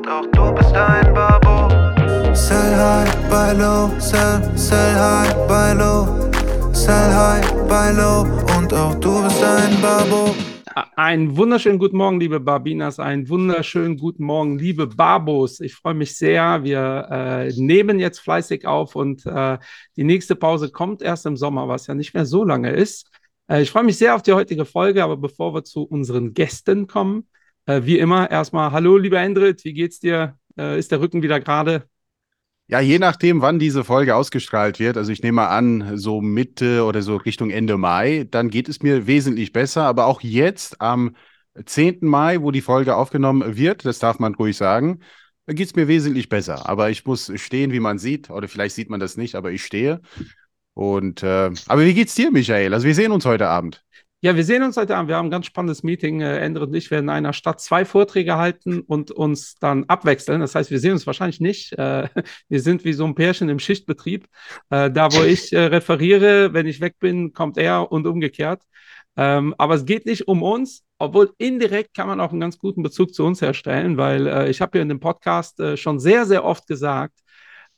und auch du bist ein Babo. Sell high, buy low, sell, sell high, buy low. Sell high, buy low und auch du bist ein Babo. Einen wunderschönen guten Morgen, liebe Barbinas, einen wunderschönen guten Morgen, liebe Babos. Ich freue mich sehr. Wir äh, nehmen jetzt fleißig auf und äh, die nächste Pause kommt erst im Sommer, was ja nicht mehr so lange ist. Äh, ich freue mich sehr auf die heutige Folge, aber bevor wir zu unseren Gästen kommen, äh, wie immer erstmal Hallo, lieber Endrit, wie geht's dir? Äh, ist der Rücken wieder gerade? Ja, je nachdem, wann diese Folge ausgestrahlt wird, also ich nehme mal an, so Mitte oder so Richtung Ende Mai, dann geht es mir wesentlich besser. Aber auch jetzt am 10. Mai, wo die Folge aufgenommen wird, das darf man ruhig sagen, geht es mir wesentlich besser. Aber ich muss stehen, wie man sieht, oder vielleicht sieht man das nicht, aber ich stehe. Und äh, aber wie geht's dir, Michael? Also wir sehen uns heute Abend. Ja, wir sehen uns heute Abend. Wir haben ein ganz spannendes Meeting. Äh, Endre und ich werden in einer Stadt zwei Vorträge halten und uns dann abwechseln. Das heißt, wir sehen uns wahrscheinlich nicht. Äh, wir sind wie so ein Pärchen im Schichtbetrieb. Äh, da, wo ich äh, referiere, wenn ich weg bin, kommt er und umgekehrt. Ähm, aber es geht nicht um uns, obwohl indirekt kann man auch einen ganz guten Bezug zu uns herstellen, weil äh, ich habe hier in dem Podcast äh, schon sehr, sehr oft gesagt,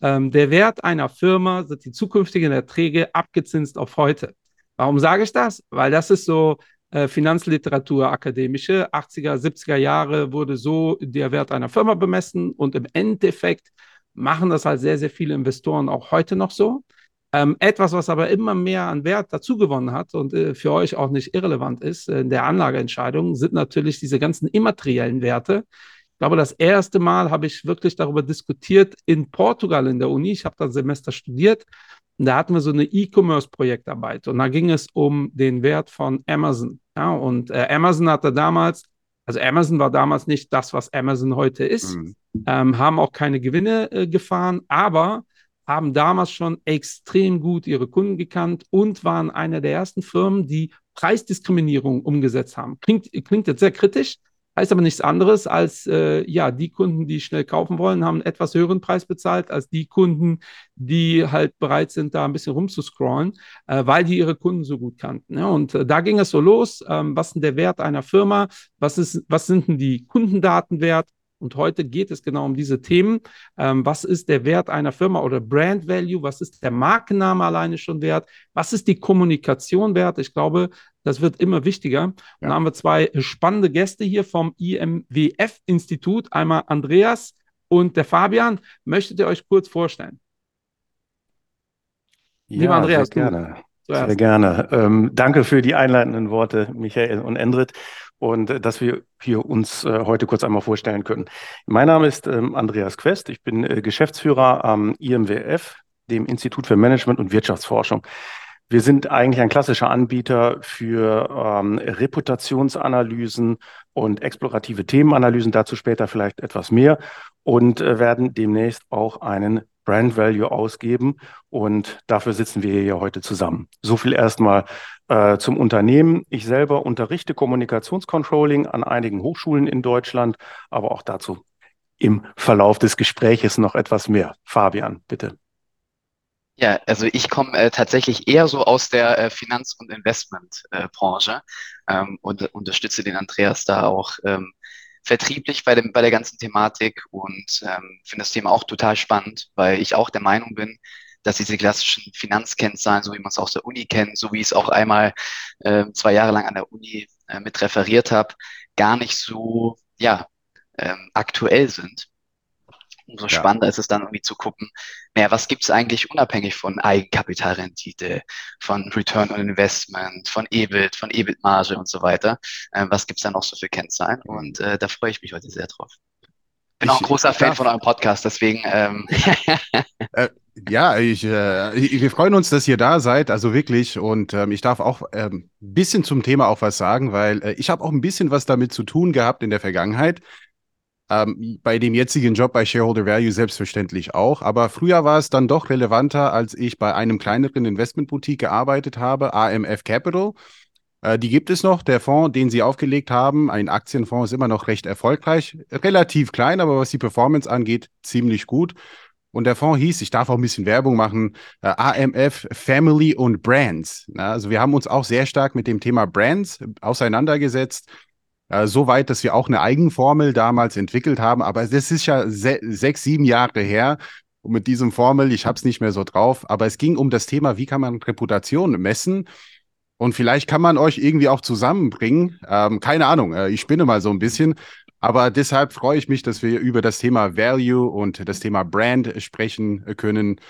ähm, der Wert einer Firma sind die zukünftigen Erträge abgezinst auf heute. Warum sage ich das? Weil das ist so äh, Finanzliteratur akademische. 80er, 70er Jahre wurde so der Wert einer Firma bemessen und im Endeffekt machen das halt sehr, sehr viele Investoren auch heute noch so. Ähm, etwas, was aber immer mehr an Wert dazugewonnen hat und äh, für euch auch nicht irrelevant ist in der Anlageentscheidung, sind natürlich diese ganzen immateriellen Werte. Ich glaube, das erste Mal habe ich wirklich darüber diskutiert in Portugal in der Uni. Ich habe da ein Semester studiert und da hatten wir so eine E-Commerce-Projektarbeit und da ging es um den Wert von Amazon. Ja, und äh, Amazon hatte damals, also Amazon war damals nicht das, was Amazon heute ist, mhm. ähm, haben auch keine Gewinne äh, gefahren, aber haben damals schon extrem gut ihre Kunden gekannt und waren eine der ersten Firmen, die Preisdiskriminierung umgesetzt haben. Klingt, klingt jetzt sehr kritisch, Heißt aber nichts anderes als, äh, ja, die Kunden, die schnell kaufen wollen, haben einen etwas höheren Preis bezahlt als die Kunden, die halt bereit sind, da ein bisschen rumzuscrollen, äh, weil die ihre Kunden so gut kannten. Ja? Und äh, da ging es so los. Ähm, was ist denn der Wert einer Firma? Was, ist, was sind denn die Kundendaten wert? Und heute geht es genau um diese Themen. Ähm, was ist der Wert einer Firma oder Brand Value? Was ist der Markenname alleine schon wert? Was ist die Kommunikation wert? Ich glaube, das wird immer wichtiger. Ja. Und da haben wir zwei spannende Gäste hier vom IMWF-Institut. Einmal Andreas und der Fabian. Möchtet ihr euch kurz vorstellen? Ja, Lieber Andreas, sehr gerne. Sehr gerne. Ähm, danke für die einleitenden Worte, Michael und Endrit und äh, dass wir hier uns äh, heute kurz einmal vorstellen können. Mein Name ist ähm, Andreas Quest, ich bin äh, Geschäftsführer am IMWF, dem Institut für Management und Wirtschaftsforschung. Wir sind eigentlich ein klassischer Anbieter für ähm, Reputationsanalysen und explorative Themenanalysen, dazu später vielleicht etwas mehr und äh, werden demnächst auch einen Brand Value ausgeben. Und dafür sitzen wir hier heute zusammen. So viel erstmal äh, zum Unternehmen. Ich selber unterrichte Kommunikationscontrolling an einigen Hochschulen in Deutschland, aber auch dazu im Verlauf des Gespräches noch etwas mehr. Fabian, bitte. Ja, also ich komme äh, tatsächlich eher so aus der äh, Finanz- und Investmentbranche äh, ähm, und unterstütze den Andreas da auch ähm, vertrieblich bei, dem, bei der ganzen Thematik und ähm, finde das Thema auch total spannend, weil ich auch der Meinung bin, dass diese klassischen Finanzkennzahlen, so wie man es aus der Uni kennt, so wie ich es auch einmal äh, zwei Jahre lang an der Uni äh, mit referiert habe, gar nicht so ja, ähm, aktuell sind. Umso ja. spannender ist es dann irgendwie zu gucken, naja, was gibt es eigentlich unabhängig von Eigenkapitalrendite, von Return on Investment, von EBIT, von EBIT-Marge und so weiter. Ähm, was gibt es da noch so für Kennzahlen? Und äh, da freue ich mich heute sehr drauf. Bin auch ein großer Fan von eurem Podcast, deswegen. Ähm äh, ja, ich, äh, wir freuen uns, dass ihr da seid, also wirklich. Und ähm, ich darf auch ein ähm, bisschen zum Thema auch was sagen, weil äh, ich habe auch ein bisschen was damit zu tun gehabt in der Vergangenheit. Ähm, bei dem jetzigen Job bei Shareholder Value selbstverständlich auch. Aber früher war es dann doch relevanter, als ich bei einem kleineren Investmentboutique gearbeitet habe, AMF Capital. Äh, die gibt es noch. Der Fonds, den sie aufgelegt haben, ein Aktienfonds, ist immer noch recht erfolgreich. Relativ klein, aber was die Performance angeht, ziemlich gut. Und der Fonds hieß, ich darf auch ein bisschen Werbung machen, äh, AMF Family und Brands. Ja, also wir haben uns auch sehr stark mit dem Thema Brands auseinandergesetzt äh, so weit, dass wir auch eine Eigenformel damals entwickelt haben. Aber das ist ja se sechs, sieben Jahre her. Und mit diesem Formel, ich habe es nicht mehr so drauf, aber es ging um das Thema, wie kann man Reputation messen? Und vielleicht kann man euch irgendwie auch zusammenbringen. Ähm, keine Ahnung, äh, ich spinne mal so ein bisschen. Aber deshalb freue ich mich, dass wir über das Thema Value und das Thema Brand sprechen können.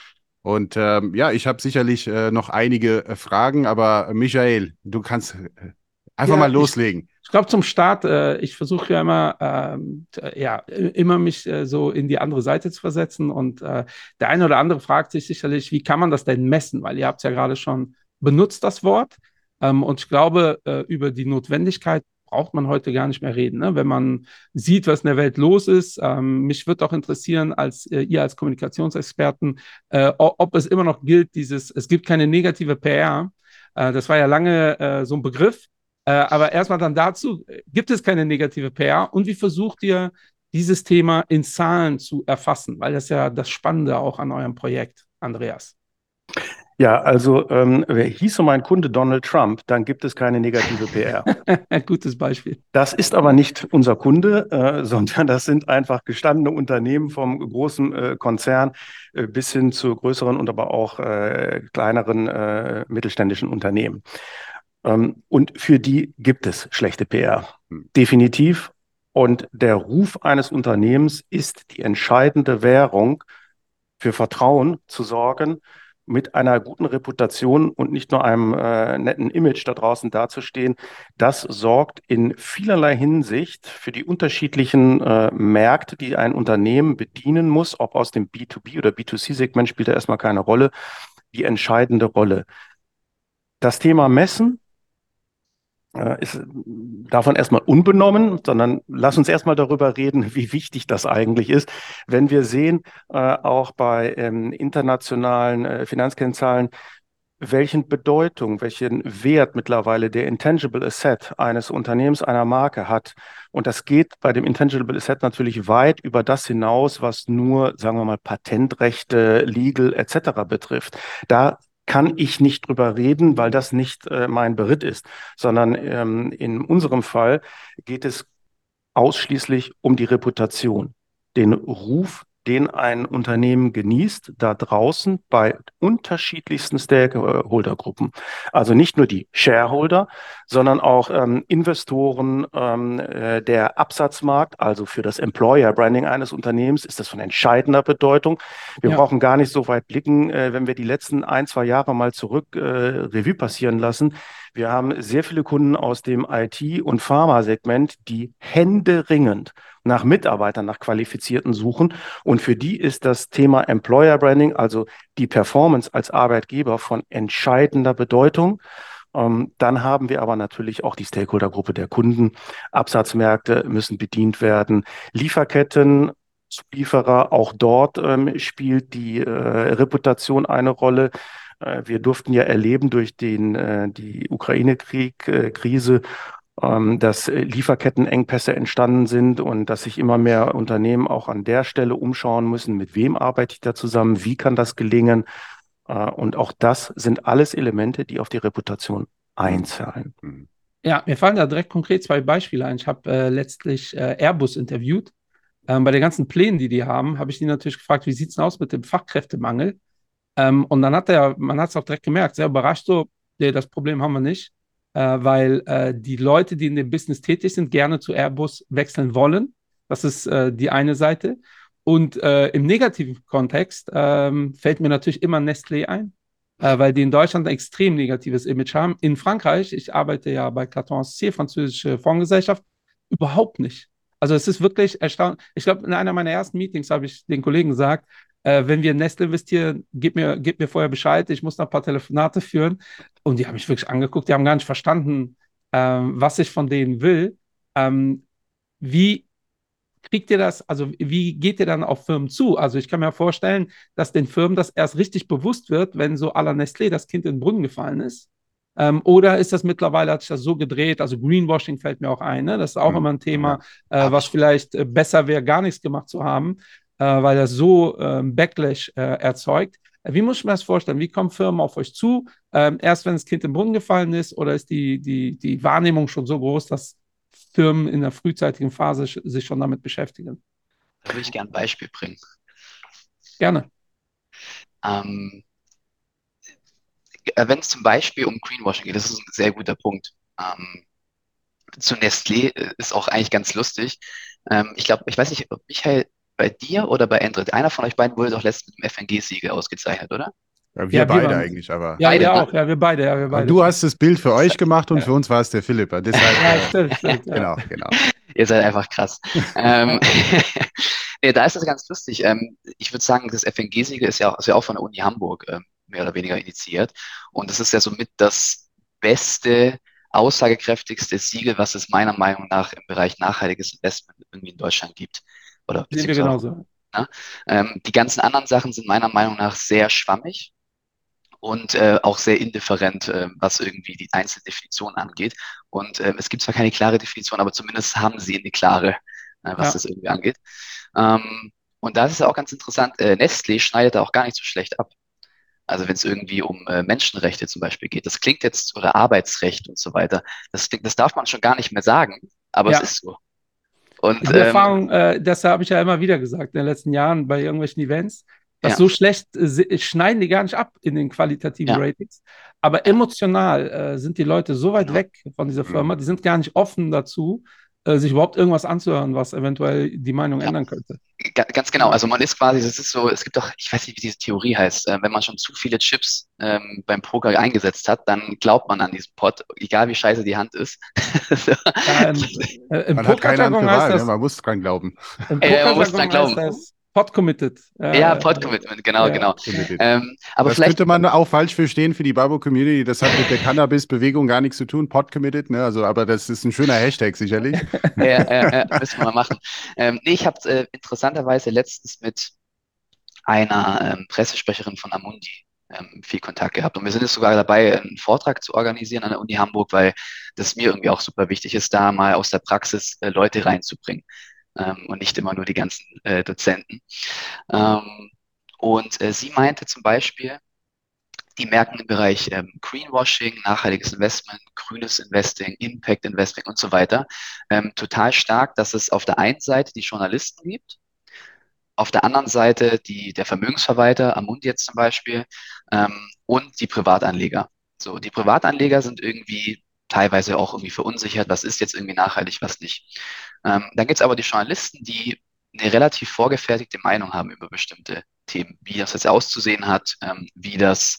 Und ähm, ja, ich habe sicherlich äh, noch einige äh, Fragen, aber Michael, du kannst äh, einfach ja, mal loslegen. Ich, glaube zum Start, äh, ich versuche ja immer, ähm, ja, immer mich äh, so in die andere Seite zu versetzen. Und der eine oder andere fragt sich sicherlich, wie kann man das denn messen? Weil ihr habt ja gerade schon benutzt, das Wort. Ähm, und ich glaube, äh, über die Notwendigkeit braucht man heute gar nicht mehr reden. Ne? Wenn man sieht, was in der Welt los ist, ähm, mich würde auch interessieren, als äh, ihr als Kommunikationsexperten, äh, ob es immer noch gilt, dieses, es gibt keine negative PR. Äh, das war ja lange äh, so ein Begriff. Äh, aber erstmal dann dazu, gibt es keine negative PR und wie versucht ihr, dieses Thema in Zahlen zu erfassen? Weil das ja das Spannende auch an eurem Projekt, Andreas. Ja, also ähm, hieße mein Kunde Donald Trump, dann gibt es keine negative PR. Gutes Beispiel. Das ist aber nicht unser Kunde, äh, sondern das sind einfach gestandene Unternehmen vom großen äh, Konzern äh, bis hin zu größeren und aber auch äh, kleineren äh, mittelständischen Unternehmen. Ähm, und für die gibt es schlechte PR. Hm. Definitiv. Und der Ruf eines Unternehmens ist die entscheidende Währung für Vertrauen zu sorgen mit einer guten Reputation und nicht nur einem äh, netten Image da draußen dazustehen, das sorgt in vielerlei Hinsicht für die unterschiedlichen äh, Märkte, die ein Unternehmen bedienen muss, ob aus dem B2B oder B2C-Segment spielt da erstmal keine Rolle, die entscheidende Rolle. Das Thema Messen ist davon erstmal unbenommen, sondern lass uns erstmal darüber reden, wie wichtig das eigentlich ist. Wenn wir sehen, äh, auch bei ähm, internationalen äh, Finanzkennzahlen, welchen Bedeutung, welchen Wert mittlerweile der Intangible Asset eines Unternehmens, einer Marke hat. Und das geht bei dem Intangible Asset natürlich weit über das hinaus, was nur, sagen wir mal, Patentrechte, Legal etc. betrifft. Da kann ich nicht drüber reden, weil das nicht äh, mein Beritt ist, sondern ähm, in unserem Fall geht es ausschließlich um die Reputation, den Ruf den ein Unternehmen genießt, da draußen bei unterschiedlichsten Stakeholdergruppen. Also nicht nur die Shareholder, sondern auch ähm, Investoren, ähm, äh, der Absatzmarkt, also für das Employer Branding eines Unternehmens ist das von entscheidender Bedeutung. Wir ja. brauchen gar nicht so weit blicken, äh, wenn wir die letzten ein, zwei Jahre mal zurück äh, Revue passieren lassen. Wir haben sehr viele Kunden aus dem IT- und Pharmasegment, die händeringend nach Mitarbeitern, nach Qualifizierten suchen. Und für die ist das Thema Employer Branding, also die Performance als Arbeitgeber von entscheidender Bedeutung. Ähm, dann haben wir aber natürlich auch die Stakeholdergruppe der Kunden. Absatzmärkte müssen bedient werden. Lieferketten, Zulieferer, auch dort ähm, spielt die äh, Reputation eine Rolle. Äh, wir durften ja erleben durch den, äh, die Ukraine-Krieg-Krise, äh, ähm, dass Lieferkettenengpässe entstanden sind und dass sich immer mehr Unternehmen auch an der Stelle umschauen müssen, mit wem arbeite ich da zusammen, wie kann das gelingen. Und auch das sind alles Elemente, die auf die Reputation einzahlen. Mhm. Ja, mir fallen da direkt konkret zwei Beispiele ein. Ich habe äh, letztlich äh, Airbus interviewt. Ähm, bei den ganzen Plänen, die die haben, habe ich die natürlich gefragt, wie sieht es aus mit dem Fachkräftemangel? Ähm, und dann hat er, man hat es auch direkt gemerkt, sehr überrascht so, nee, das Problem haben wir nicht äh, weil äh, die Leute, die in dem Business tätig sind, gerne zu Airbus wechseln wollen. Das ist äh, die eine Seite. Und äh, im negativen Kontext ähm, fällt mir natürlich immer Nestlé ein, äh, weil die in Deutschland ein extrem negatives Image haben. In Frankreich, ich arbeite ja bei Carton C, französische Fondsgesellschaft, überhaupt nicht. Also es ist wirklich erstaunlich. Ich glaube, in einer meiner ersten Meetings habe ich den Kollegen gesagt, äh, wenn wir in Nestle investieren, gib mir, gib mir vorher Bescheid, ich muss noch ein paar Telefonate führen. Und die haben mich wirklich angeguckt, die haben gar nicht verstanden, ähm, was ich von denen will. Ähm, wie kriegt ihr das, also wie geht ihr dann auf Firmen zu? Also ich kann mir vorstellen, dass den Firmen das erst richtig bewusst wird, wenn so à la Nestlé das Kind in den Brunnen gefallen ist. Ähm, oder ist das mittlerweile, hat sich das so gedreht, also Greenwashing fällt mir auch ein, ne? das ist auch mhm. immer ein Thema, äh, was vielleicht äh, besser wäre, gar nichts gemacht zu haben äh, weil das so ähm, Backlash äh, erzeugt. Wie muss ich mir das vorstellen? Wie kommen Firmen auf euch zu? Ähm, erst wenn das Kind im Brunnen gefallen ist oder ist die, die, die Wahrnehmung schon so groß, dass Firmen in der frühzeitigen Phase sich schon damit beschäftigen. Da würde ich gerne ein Beispiel bringen. Gerne. Ähm, äh, wenn es zum Beispiel um Greenwashing geht, das ist ein sehr guter Punkt. Ähm, zu Nestlé äh, ist auch eigentlich ganz lustig. Ähm, ich glaube, ich weiß nicht, ob Michael bei dir oder bei Endrit, einer von euch beiden wurde doch letztens mit dem FNG-Siegel ausgezeichnet, oder? Ja, wir ja, beide wir eigentlich, aber. Ja, beide, ja auch, ja, wir beide, ja, wir beide. du hast das Bild für euch gemacht und für uns war es der Philippa. Deshalb, ja, stimmt, stimmt, Genau, genau. Ihr seid einfach krass. ähm, nee, da ist das ganz lustig. Ähm, ich würde sagen, das FNG-Siegel ist ja, ist ja auch von der Uni Hamburg ähm, mehr oder weniger initiiert. Und das ist ja somit das beste, aussagekräftigste Siegel, was es meiner Meinung nach im Bereich nachhaltiges Investment irgendwie in Deutschland gibt. Oder Sehen wir genauso. Ja? Ähm, die ganzen anderen Sachen sind meiner Meinung nach sehr schwammig und äh, auch sehr indifferent, äh, was irgendwie die einzelne Definition angeht. Und äh, es gibt zwar keine klare Definition, aber zumindest haben sie eine klare, äh, was ja. das irgendwie angeht. Ähm, und da ist es auch ganz interessant, äh, Nestlé schneidet da auch gar nicht so schlecht ab. Also wenn es irgendwie um äh, Menschenrechte zum Beispiel geht, das klingt jetzt, oder Arbeitsrecht und so weiter, das, das darf man schon gar nicht mehr sagen, aber ja. es ist so. Und, die ähm, Erfahrung, äh, das habe ich ja immer wieder gesagt in den letzten Jahren bei irgendwelchen Events, dass ja. so schlecht äh, schneiden die gar nicht ab in den qualitativen ja. Ratings. Aber emotional äh, sind die Leute so weit weg von dieser Firma, die sind gar nicht offen dazu, äh, sich überhaupt irgendwas anzuhören, was eventuell die Meinung ja. ändern könnte. Ganz genau. Also man ist quasi, das ist so, es gibt doch, ich weiß nicht, wie diese Theorie heißt, äh, wenn man schon zu viele Chips ähm, beim Poker eingesetzt hat, dann glaubt man an diesen Pot, egal wie scheiße die Hand ist. ja, im, äh, im man hat keine andere Wahl, das, ne? man muss dran glauben. Im äh, man muss dran glauben. Das, Pod Committed. Äh, ja, Pod Commitment, genau, ja, genau. Ähm, aber das vielleicht könnte man auch falsch verstehen für die Babo Community. Das hat mit der Cannabis-Bewegung gar nichts zu tun. Pod Committed, ne? Also, aber das ist ein schöner Hashtag sicherlich. ja, ja, ja, müssen wir mal machen. Ähm, nee, ich habe äh, interessanterweise letztens mit einer ähm, Pressesprecherin von Amundi ähm, viel Kontakt gehabt. Und wir sind jetzt sogar dabei, einen Vortrag zu organisieren an der Uni Hamburg, weil das mir irgendwie auch super wichtig ist, da mal aus der Praxis äh, Leute reinzubringen ähm, und nicht immer nur die ganzen äh, Dozenten. Ähm, und äh, sie meinte zum Beispiel, die merken im Bereich ähm, Greenwashing, nachhaltiges Investment, grünes Investing, Impact Investing und so weiter ähm, total stark, dass es auf der einen Seite die Journalisten gibt, auf der anderen Seite die, der Vermögensverwalter, Amundi jetzt zum Beispiel, ähm, und die Privatanleger. So, die Privatanleger sind irgendwie teilweise auch irgendwie verunsichert, was ist jetzt irgendwie nachhaltig, was nicht. Ähm, dann gibt es aber die Journalisten, die eine relativ vorgefertigte Meinung haben über bestimmte Themen, wie das jetzt auszusehen hat, ähm, wie das,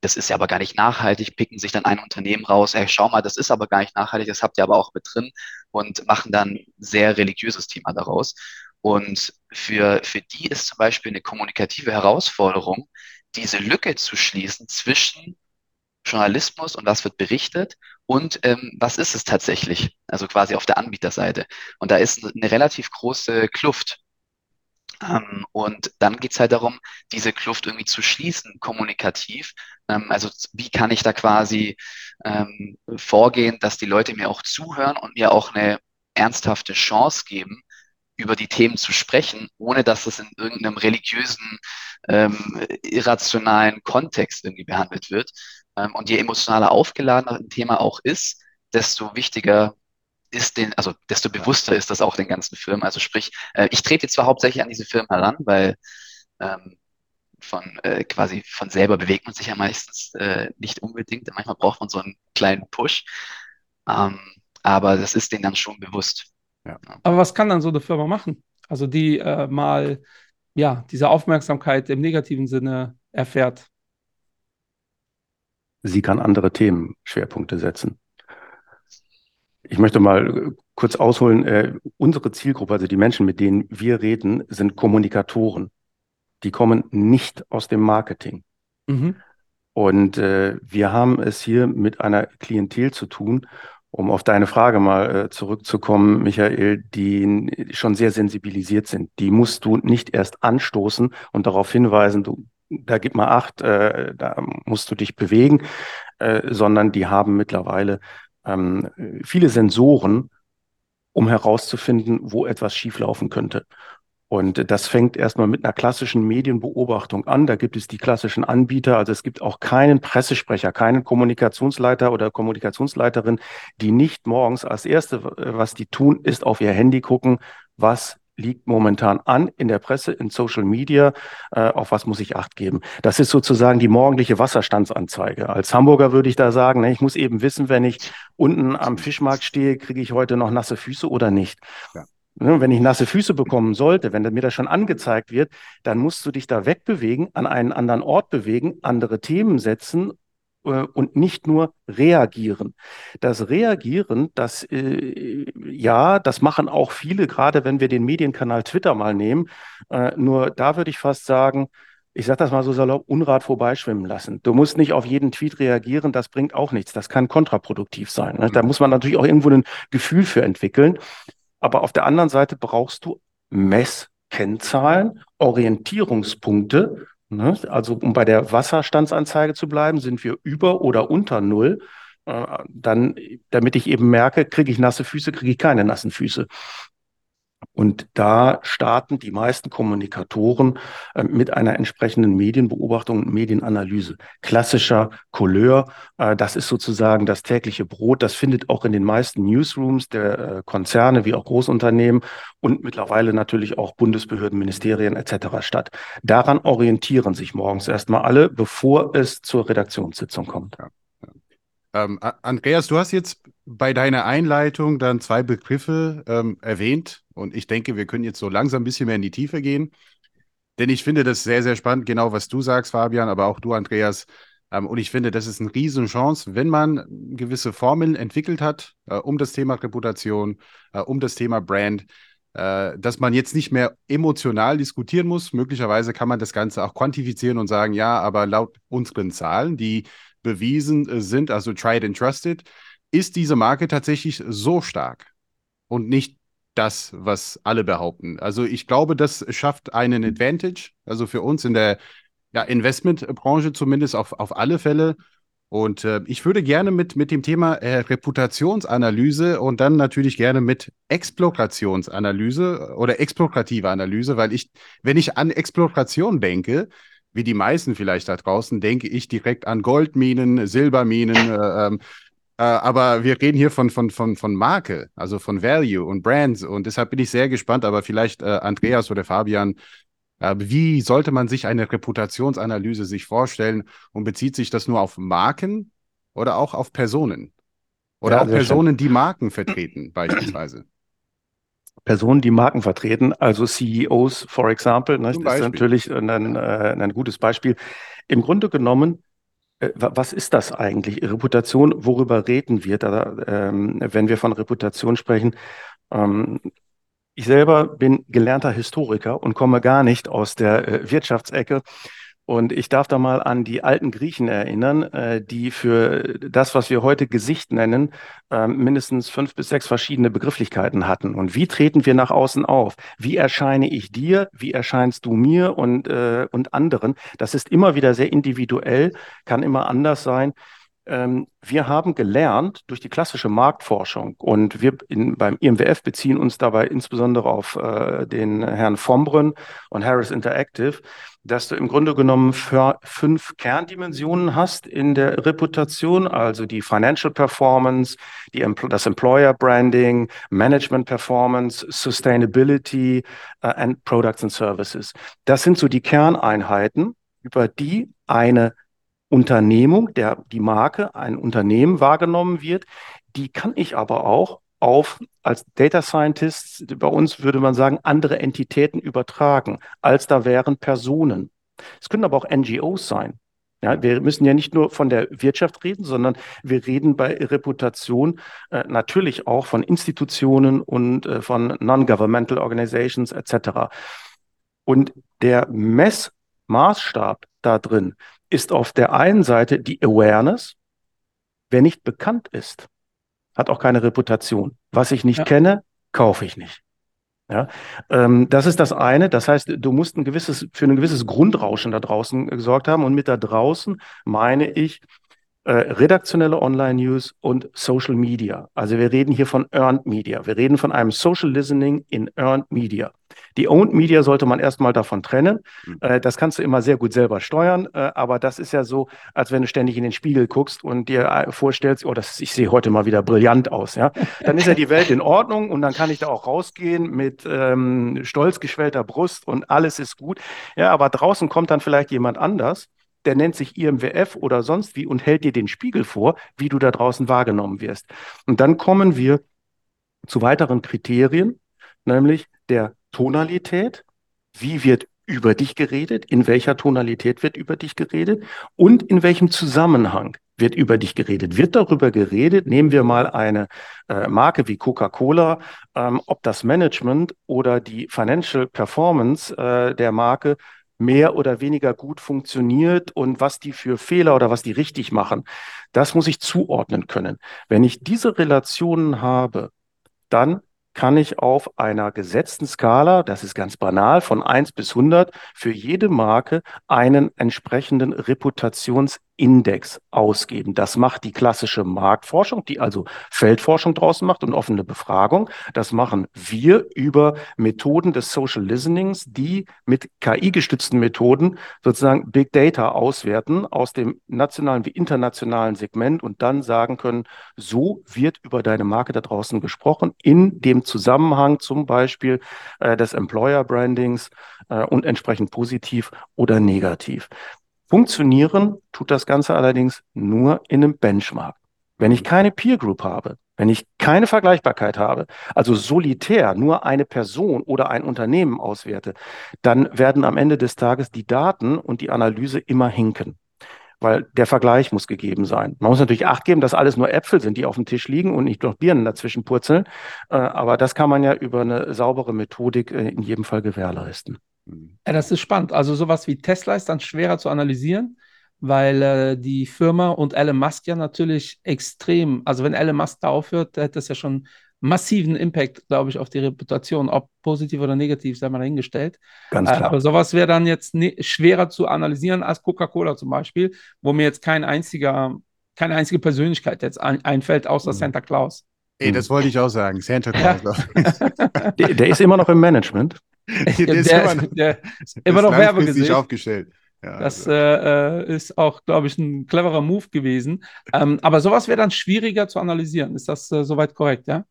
das ist ja aber gar nicht nachhaltig, picken sich dann ein Unternehmen raus, hey, schau mal, das ist aber gar nicht nachhaltig, das habt ihr aber auch mit drin und machen dann sehr religiöses Thema daraus. Und für, für die ist zum Beispiel eine kommunikative Herausforderung, diese Lücke zu schließen zwischen Journalismus und was wird berichtet und ähm, was ist es tatsächlich, also quasi auf der Anbieterseite. Und da ist eine relativ große Kluft. Ähm, und dann geht es halt darum, diese Kluft irgendwie zu schließen, kommunikativ. Ähm, also wie kann ich da quasi ähm, vorgehen, dass die Leute mir auch zuhören und mir auch eine ernsthafte Chance geben, über die Themen zu sprechen, ohne dass es in irgendeinem religiösen, ähm, irrationalen Kontext irgendwie behandelt wird. Ähm, und je emotionaler aufgeladener ein Thema auch ist, desto wichtiger ist den, also desto bewusster ist das auch den ganzen Firmen. Also sprich, äh, ich trete zwar hauptsächlich an diese Firmen heran, weil ähm, von äh, quasi von selber bewegt man sich ja meistens äh, nicht unbedingt. Manchmal braucht man so einen kleinen Push. Ähm, aber das ist denen dann schon bewusst. Ja. Aber was kann dann so eine Firma machen? Also die äh, mal ja diese Aufmerksamkeit im negativen Sinne erfährt sie kann andere Themenschwerpunkte setzen. Ich möchte mal kurz ausholen, äh, unsere Zielgruppe, also die Menschen, mit denen wir reden, sind Kommunikatoren. Die kommen nicht aus dem Marketing. Mhm. Und äh, wir haben es hier mit einer Klientel zu tun, um auf deine Frage mal äh, zurückzukommen, Michael, die schon sehr sensibilisiert sind. Die musst du nicht erst anstoßen und darauf hinweisen, du da gib mal acht, äh, da musst du dich bewegen, äh, sondern die haben mittlerweile ähm, viele Sensoren, um herauszufinden, wo etwas schieflaufen könnte. Und das fängt erstmal mit einer klassischen Medienbeobachtung an. Da gibt es die klassischen Anbieter. Also es gibt auch keinen Pressesprecher, keinen Kommunikationsleiter oder Kommunikationsleiterin, die nicht morgens als erste, was die tun, ist auf ihr Handy gucken, was liegt momentan an in der Presse, in Social Media, äh, auf was muss ich acht geben. Das ist sozusagen die morgendliche Wasserstandsanzeige. Als Hamburger würde ich da sagen, ne, ich muss eben wissen, wenn ich unten am Fischmarkt stehe, kriege ich heute noch nasse Füße oder nicht. Ja. Ne, wenn ich nasse Füße bekommen sollte, wenn mir das schon angezeigt wird, dann musst du dich da wegbewegen, an einen anderen Ort bewegen, andere Themen setzen äh, und nicht nur reagieren. Das Reagieren, das äh, ja, das machen auch viele, gerade wenn wir den Medienkanal Twitter mal nehmen. Äh, nur da würde ich fast sagen, ich sage das mal so salopp, Unrat vorbeischwimmen lassen. Du musst nicht auf jeden Tweet reagieren, das bringt auch nichts. Das kann kontraproduktiv sein. Ne? Da muss man natürlich auch irgendwo ein Gefühl für entwickeln. Aber auf der anderen Seite brauchst du Messkennzahlen, Orientierungspunkte. Ne? Also um bei der Wasserstandsanzeige zu bleiben, sind wir über oder unter Null. Äh, dann, damit ich eben merke, kriege ich nasse Füße, kriege ich keine nassen Füße. Und da starten die meisten Kommunikatoren äh, mit einer entsprechenden Medienbeobachtung und Medienanalyse. Klassischer Couleur, äh, das ist sozusagen das tägliche Brot. Das findet auch in den meisten Newsrooms der äh, Konzerne wie auch Großunternehmen und mittlerweile natürlich auch Bundesbehörden, Ministerien etc. statt. Daran orientieren sich morgens erstmal alle, bevor es zur Redaktionssitzung kommt. Ja. Ähm, Andreas, du hast jetzt bei deiner Einleitung dann zwei Begriffe ähm, erwähnt und ich denke, wir können jetzt so langsam ein bisschen mehr in die Tiefe gehen, denn ich finde das sehr, sehr spannend, genau was du sagst, Fabian, aber auch du, Andreas. Ähm, und ich finde, das ist eine Riesenchance, wenn man gewisse Formeln entwickelt hat, äh, um das Thema Reputation, äh, um das Thema Brand, äh, dass man jetzt nicht mehr emotional diskutieren muss. Möglicherweise kann man das Ganze auch quantifizieren und sagen, ja, aber laut unseren Zahlen, die bewiesen sind, also tried and trusted, ist diese Marke tatsächlich so stark und nicht das, was alle behaupten. Also ich glaube, das schafft einen Advantage, also für uns in der ja, Investmentbranche zumindest auf, auf alle Fälle. Und äh, ich würde gerne mit, mit dem Thema äh, Reputationsanalyse und dann natürlich gerne mit Explorationsanalyse oder explorative Analyse, weil ich, wenn ich an Exploration denke, wie die meisten vielleicht da draußen, denke ich direkt an Goldminen, Silberminen. Äh, ähm, äh, aber wir reden hier von, von, von, von Marke, also von Value und Brands. Und deshalb bin ich sehr gespannt, aber vielleicht äh, Andreas oder Fabian, äh, wie sollte man sich eine Reputationsanalyse sich vorstellen und bezieht sich das nur auf Marken oder auch auf Personen? Oder ja, auch Personen, schön. die Marken vertreten, beispielsweise. Personen, die Marken vertreten, also CEOs, for example. Ne? Das ist natürlich ein, ein, äh, ein, gutes Beispiel. Im Grunde genommen, was ist das eigentlich? Reputation, worüber reden wir, da, ähm, wenn wir von Reputation sprechen? Ähm, ich selber bin gelernter Historiker und komme gar nicht aus der äh, Wirtschaftsecke. Und ich darf da mal an die alten Griechen erinnern, äh, die für das, was wir heute Gesicht nennen, äh, mindestens fünf bis sechs verschiedene Begrifflichkeiten hatten. Und wie treten wir nach außen auf? Wie erscheine ich dir? Wie erscheinst du mir und, äh, und anderen? Das ist immer wieder sehr individuell, kann immer anders sein. Ähm, wir haben gelernt durch die klassische Marktforschung und wir in, beim IMWF beziehen uns dabei insbesondere auf äh, den Herrn Vombrun und Harris Interactive, dass du im Grunde genommen fünf Kerndimensionen hast in der Reputation, also die Financial Performance, die, das Employer Branding, Management Performance, Sustainability uh, and Products and Services. Das sind so die Kerneinheiten, über die eine Unternehmung, der die Marke, ein Unternehmen wahrgenommen wird. Die kann ich aber auch auf als Data Scientist, bei uns würde man sagen, andere Entitäten übertragen, als da wären Personen. Es können aber auch NGOs sein. Ja, wir müssen ja nicht nur von der Wirtschaft reden, sondern wir reden bei Reputation äh, natürlich auch von Institutionen und äh, von Non-Governmental Organizations etc. Und der Messmaßstab da drin ist auf der einen Seite die Awareness. Wer nicht bekannt ist, hat auch keine Reputation. Was ich nicht ja. kenne, kaufe ich nicht. Ja, ähm, das ist das eine. Das heißt, du musst ein gewisses, für ein gewisses Grundrauschen da draußen gesorgt haben. Und mit da draußen meine ich äh, redaktionelle Online-News und Social Media. Also wir reden hier von Earned Media. Wir reden von einem Social Listening in Earned Media. Die Owned Media sollte man erstmal davon trennen. Mhm. Äh, das kannst du immer sehr gut selber steuern, äh, aber das ist ja so, als wenn du ständig in den Spiegel guckst und dir äh, vorstellst, oh, das, ich sehe heute mal wieder brillant aus. Ja? Dann ist ja die Welt in Ordnung und dann kann ich da auch rausgehen mit ähm, stolz geschwellter Brust und alles ist gut. Ja, aber draußen kommt dann vielleicht jemand anders der nennt sich IMWF oder sonst wie und hält dir den Spiegel vor, wie du da draußen wahrgenommen wirst. Und dann kommen wir zu weiteren Kriterien, nämlich der Tonalität, wie wird über dich geredet, in welcher Tonalität wird über dich geredet und in welchem Zusammenhang wird über dich geredet. Wird darüber geredet, nehmen wir mal eine äh, Marke wie Coca-Cola, ähm, ob das Management oder die Financial Performance äh, der Marke mehr oder weniger gut funktioniert und was die für Fehler oder was die richtig machen. Das muss ich zuordnen können. Wenn ich diese Relationen habe, dann kann ich auf einer gesetzten Skala, das ist ganz banal, von 1 bis 100 für jede Marke einen entsprechenden Reputations Index ausgeben. Das macht die klassische Marktforschung, die also Feldforschung draußen macht und offene Befragung. Das machen wir über Methoden des Social Listenings, die mit KI-gestützten Methoden sozusagen Big Data auswerten aus dem nationalen wie internationalen Segment und dann sagen können, so wird über deine Marke da draußen gesprochen in dem Zusammenhang zum Beispiel äh, des Employer Brandings äh, und entsprechend positiv oder negativ. Funktionieren tut das Ganze allerdings nur in einem Benchmark. Wenn ich keine Peer Group habe, wenn ich keine Vergleichbarkeit habe, also solitär nur eine Person oder ein Unternehmen auswerte, dann werden am Ende des Tages die Daten und die Analyse immer hinken. Weil der Vergleich muss gegeben sein. Man muss natürlich Acht geben, dass alles nur Äpfel sind, die auf dem Tisch liegen und nicht noch Birnen dazwischen purzeln. Äh, aber das kann man ja über eine saubere Methodik äh, in jedem Fall gewährleisten. Mhm. Ja, das ist spannend. Also sowas wie Tesla ist dann schwerer zu analysieren, weil äh, die Firma und Elon Musk ja natürlich extrem, also wenn Elon Musk da aufhört, hätte das ja schon massiven Impact, glaube ich, auf die Reputation, ob positiv oder negativ, sei mal dahingestellt. Ganz äh, klar. Aber sowas wäre dann jetzt ne schwerer zu analysieren als Coca-Cola zum Beispiel, wo mir jetzt kein einziger, keine einzige Persönlichkeit jetzt ein einfällt, außer mhm. Santa Claus. Ey, das wollte ich auch sagen. Santa Claus. Ja. der, der, ist immer noch im Management. der, der, ist immer, der ist immer noch Werbegesicht. aufgestellt. Ja, das also. äh, ist auch, glaube ich, ein cleverer Move gewesen. Ähm, aber sowas wäre dann schwieriger zu analysieren. Ist das äh, soweit korrekt, ja?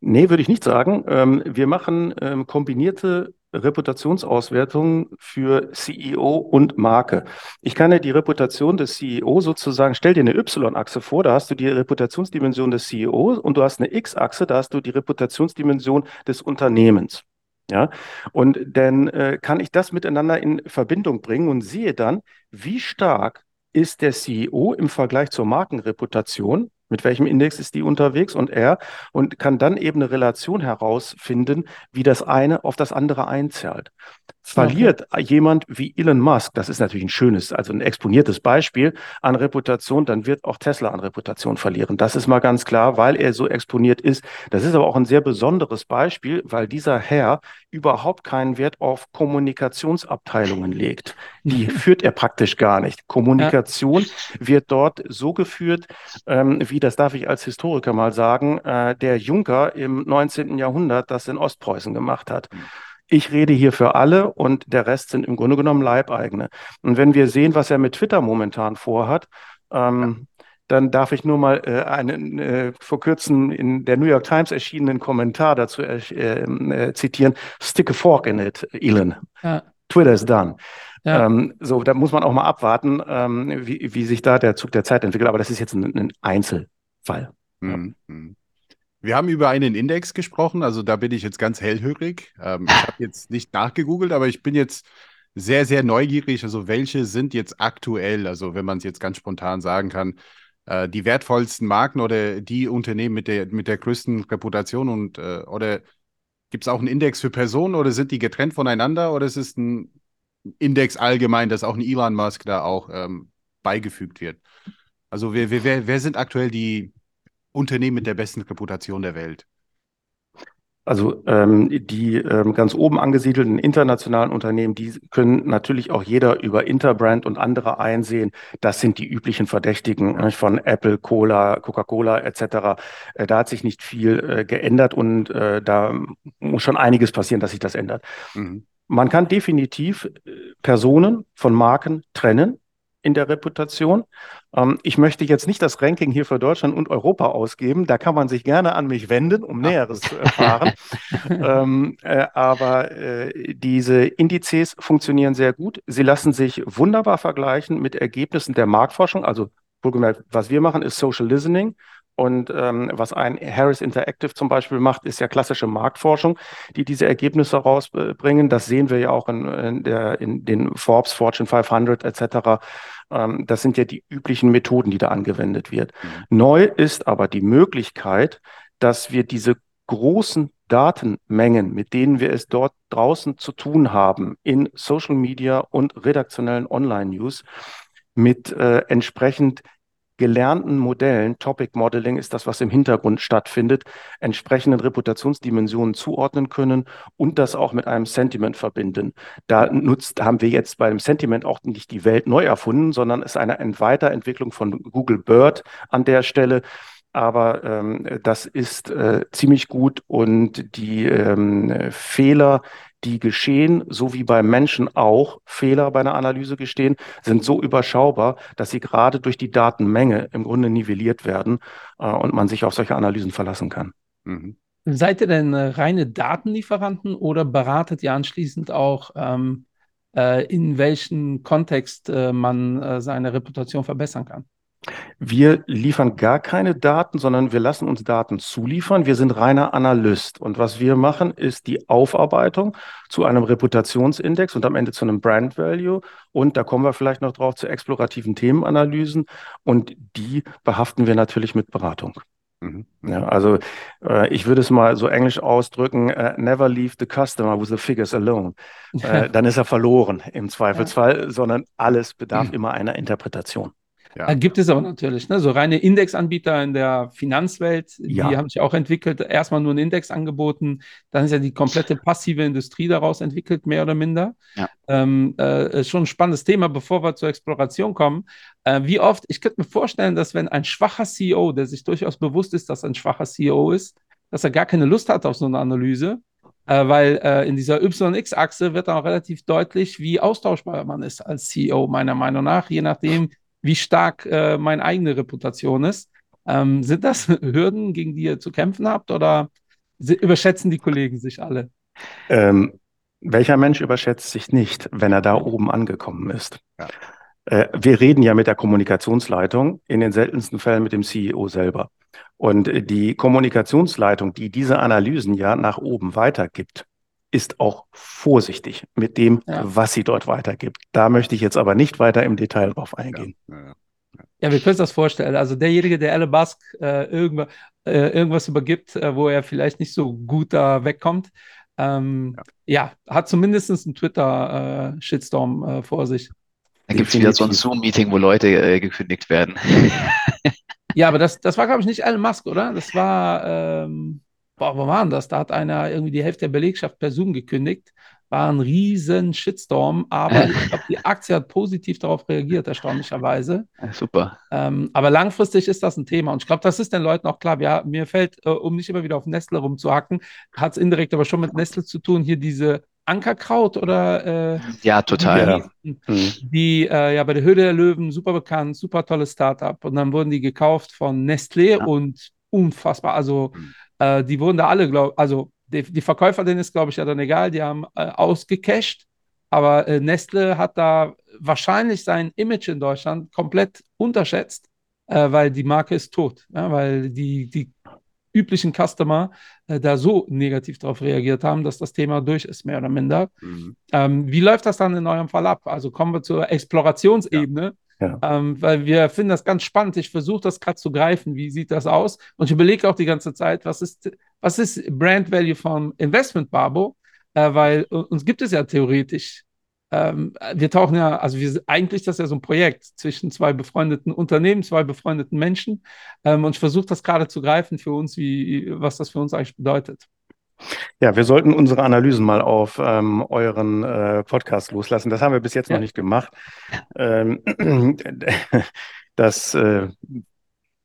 Nee, würde ich nicht sagen. Ähm, wir machen ähm, kombinierte Reputationsauswertungen für CEO und Marke. Ich kann ja die Reputation des CEO sozusagen, stell dir eine Y-Achse vor, da hast du die Reputationsdimension des CEO und du hast eine X-Achse, da hast du die Reputationsdimension des Unternehmens. Ja, und dann äh, kann ich das miteinander in Verbindung bringen und sehe dann, wie stark ist der CEO im Vergleich zur Markenreputation mit welchem Index ist die unterwegs und er und kann dann eben eine Relation herausfinden, wie das eine auf das andere einzahlt. Verliert okay. jemand wie Elon Musk, das ist natürlich ein schönes, also ein exponiertes Beispiel an Reputation, dann wird auch Tesla an Reputation verlieren. Das ist mal ganz klar, weil er so exponiert ist. Das ist aber auch ein sehr besonderes Beispiel, weil dieser Herr überhaupt keinen Wert auf Kommunikationsabteilungen legt. Die führt er praktisch gar nicht. Kommunikation ja. wird dort so geführt, ähm, wie das darf ich als Historiker mal sagen, äh, der Juncker im 19. Jahrhundert das in Ostpreußen gemacht hat. Ich rede hier für alle und der Rest sind im Grunde genommen Leibeigene. Und wenn wir sehen, was er mit Twitter momentan vorhat, ähm, dann darf ich nur mal äh, einen äh, vor kurzem in der New York Times erschienenen Kommentar dazu äh, äh zitieren: Stick a fork in it, Elon. Ja. Twitter is done. Ja. Ähm, so, da muss man auch mal abwarten, ähm, wie, wie sich da der Zug der Zeit entwickelt. Aber das ist jetzt ein, ein Einzelfall. Mhm. mhm. Wir haben über einen Index gesprochen, also da bin ich jetzt ganz hellhörig. Ähm, ich habe jetzt nicht nachgegoogelt, aber ich bin jetzt sehr, sehr neugierig. Also welche sind jetzt aktuell, also wenn man es jetzt ganz spontan sagen kann, äh, die wertvollsten Marken oder die Unternehmen mit der, mit der größten Reputation und äh, oder gibt es auch einen Index für Personen oder sind die getrennt voneinander oder ist es ein Index allgemein, dass auch ein Elon Musk da auch ähm, beigefügt wird? Also wer, wer, wer sind aktuell die Unternehmen mit der besten Reputation der Welt? Also ähm, die ähm, ganz oben angesiedelten internationalen Unternehmen, die können natürlich auch jeder über Interbrand und andere einsehen. Das sind die üblichen Verdächtigen ne, von Apple, Cola, Coca-Cola etc. Äh, da hat sich nicht viel äh, geändert und äh, da muss schon einiges passieren, dass sich das ändert. Mhm. Man kann definitiv äh, Personen von Marken trennen in der Reputation. Ähm, ich möchte jetzt nicht das Ranking hier für Deutschland und Europa ausgeben. Da kann man sich gerne an mich wenden, um Näheres zu erfahren. ähm, äh, aber äh, diese Indizes funktionieren sehr gut. Sie lassen sich wunderbar vergleichen mit Ergebnissen der Marktforschung. Also was wir machen, ist Social Listening. Und ähm, was ein Harris Interactive zum Beispiel macht, ist ja klassische Marktforschung, die diese Ergebnisse rausbringen. Das sehen wir ja auch in, in, der, in den Forbes, Fortune 500 etc. Ähm, das sind ja die üblichen Methoden, die da angewendet wird. Mhm. Neu ist aber die Möglichkeit, dass wir diese großen Datenmengen, mit denen wir es dort draußen zu tun haben, in Social Media und redaktionellen Online-News, mit äh, entsprechend gelernten Modellen, Topic Modeling ist das, was im Hintergrund stattfindet, entsprechenden Reputationsdimensionen zuordnen können und das auch mit einem Sentiment verbinden. Da nutzt, haben wir jetzt beim Sentiment auch nicht die Welt neu erfunden, sondern es ist eine Weiterentwicklung von Google Bird an der Stelle. Aber ähm, das ist äh, ziemlich gut und die ähm, Fehler, die geschehen, so wie beim Menschen auch Fehler bei einer Analyse gestehen, sind so überschaubar, dass sie gerade durch die Datenmenge im Grunde nivelliert werden äh, und man sich auf solche Analysen verlassen kann. Mhm. Seid ihr denn äh, reine Datenlieferanten oder beratet ihr anschließend auch, ähm, äh, in welchem Kontext äh, man äh, seine Reputation verbessern kann? Wir liefern gar keine Daten, sondern wir lassen uns Daten zuliefern. Wir sind reiner Analyst. Und was wir machen, ist die Aufarbeitung zu einem Reputationsindex und am Ende zu einem Brand Value. Und da kommen wir vielleicht noch drauf zu explorativen Themenanalysen. Und die behaften wir natürlich mit Beratung. Mhm. Ja, also äh, ich würde es mal so englisch ausdrücken, uh, never leave the customer with the figures alone. Äh, dann ist er verloren im Zweifelsfall, sondern alles bedarf mhm. immer einer Interpretation. Ja. Äh, gibt es aber natürlich, ne? so reine Indexanbieter in der Finanzwelt, ja. die haben sich auch entwickelt, erstmal nur einen Index angeboten, dann ist ja die komplette passive Industrie daraus entwickelt, mehr oder minder. Ja. Ähm, äh, ist schon ein spannendes Thema, bevor wir zur Exploration kommen. Äh, wie oft, ich könnte mir vorstellen, dass wenn ein schwacher CEO, der sich durchaus bewusst ist, dass er ein schwacher CEO ist, dass er gar keine Lust hat auf so eine Analyse, äh, weil äh, in dieser YX-Achse wird dann auch relativ deutlich, wie austauschbar man ist als CEO, meiner Meinung nach, je nachdem, wie stark äh, meine eigene Reputation ist. Ähm, sind das Hürden, gegen die ihr zu kämpfen habt oder überschätzen die Kollegen sich alle? Ähm, welcher Mensch überschätzt sich nicht, wenn er da oben angekommen ist? Ja. Äh, wir reden ja mit der Kommunikationsleitung, in den seltensten Fällen mit dem CEO selber. Und die Kommunikationsleitung, die diese Analysen ja nach oben weitergibt, ist auch vorsichtig mit dem, ja. was sie dort weitergibt. Da möchte ich jetzt aber nicht weiter im Detail drauf eingehen. Ja, ja, ja. wir können uns das vorstellen. Also derjenige, der Elon Musk äh, irgendwas, äh, irgendwas übergibt, äh, wo er vielleicht nicht so gut da wegkommt, ähm, ja. hat zumindest einen Twitter-Shitstorm äh, vor sich. Da gibt es wieder so ein Zoom-Meeting, wo Leute äh, gekündigt werden. ja, aber das, das war, glaube ich, nicht Elon Musk, oder? Das war. Ähm, boah, wo war denn das? Da hat einer irgendwie die Hälfte der Belegschaft per Zoom gekündigt. War ein riesen Shitstorm, aber ich glaube, die Aktie hat positiv darauf reagiert, erstaunlicherweise. Ja, super. Ähm, aber langfristig ist das ein Thema. Und ich glaube, das ist den Leuten auch klar. Ja, mir fällt, äh, um nicht immer wieder auf Nestle rumzuhacken, hat es indirekt aber schon mit Nestle zu tun, hier diese Ankerkraut oder äh, ja total die, mhm. die äh, ja bei der Höhle der Löwen super bekannt super tolles Startup und dann wurden die gekauft von Nestlé ja. und unfassbar also mhm. Äh, die wurden da alle, glaube also die, die Verkäufer, denen ist, glaube ich, ja dann egal, die haben äh, ausgecasht. Aber äh, Nestle hat da wahrscheinlich sein Image in Deutschland komplett unterschätzt, äh, weil die Marke ist tot. Ja, weil die, die üblichen Customer äh, da so negativ darauf reagiert haben, dass das Thema durch ist, mehr oder minder. Mhm. Ähm, wie läuft das dann in eurem Fall ab? Also kommen wir zur Explorationsebene. Ja. Ja. Ähm, weil wir finden das ganz spannend. Ich versuche das gerade zu greifen. Wie sieht das aus? Und ich überlege auch die ganze Zeit, was ist, was ist Brand Value vom Investment Babo? Äh, weil uns gibt es ja theoretisch. Ähm, wir tauchen ja, also wir, eigentlich ist das ja so ein Projekt zwischen zwei befreundeten Unternehmen, zwei befreundeten Menschen. Ähm, und ich versuche das gerade zu greifen für uns, wie, was das für uns eigentlich bedeutet. Ja, wir sollten unsere Analysen mal auf ähm, euren äh, Podcast loslassen. Das haben wir bis jetzt ja. noch nicht gemacht. Ähm, das äh,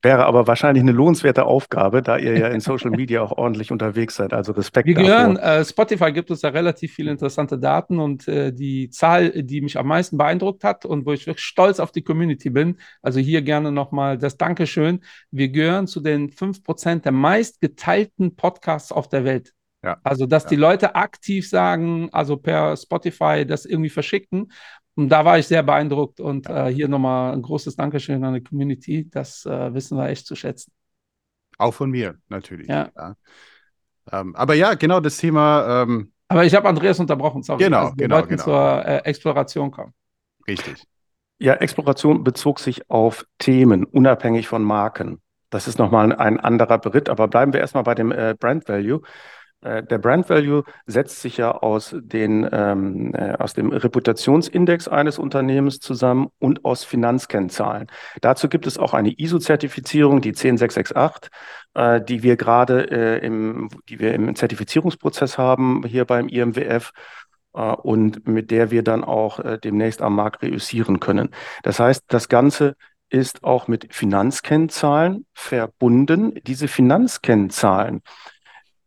Wäre aber wahrscheinlich eine lohnenswerte Aufgabe, da ihr ja in Social Media auch ordentlich unterwegs seid. Also Respekt. Wir gehören, äh, Spotify gibt uns da relativ viele interessante Daten und äh, die Zahl, die mich am meisten beeindruckt hat und wo ich wirklich stolz auf die Community bin, also hier gerne nochmal das Dankeschön. Wir gehören zu den 5% der meistgeteilten Podcasts auf der Welt. Ja. Also, dass ja. die Leute aktiv sagen, also per Spotify das irgendwie verschicken. Und da war ich sehr beeindruckt und äh, hier nochmal ein großes Dankeschön an die Community. Das äh, wissen wir echt zu schätzen. Auch von mir, natürlich. Ja. ja. Ähm, aber ja, genau das Thema. Ähm, aber ich habe Andreas unterbrochen, sorry. Genau, also, wir genau, wollten genau. zur äh, Exploration kommen. Richtig. Ja, Exploration bezog sich auf Themen, unabhängig von Marken. Das ist nochmal ein anderer Beritt, aber bleiben wir erstmal bei dem äh, Brand Value. Äh, der Brand Value setzt sich ja aus, den, ähm, äh, aus dem Reputationsindex eines Unternehmens zusammen und aus Finanzkennzahlen. Dazu gibt es auch eine ISO-Zertifizierung, die 10668, äh, die wir gerade äh, im, die wir im Zertifizierungsprozess haben hier beim IMWF äh, und mit der wir dann auch äh, demnächst am Markt reüssieren können. Das heißt, das Ganze ist auch mit Finanzkennzahlen verbunden. Diese Finanzkennzahlen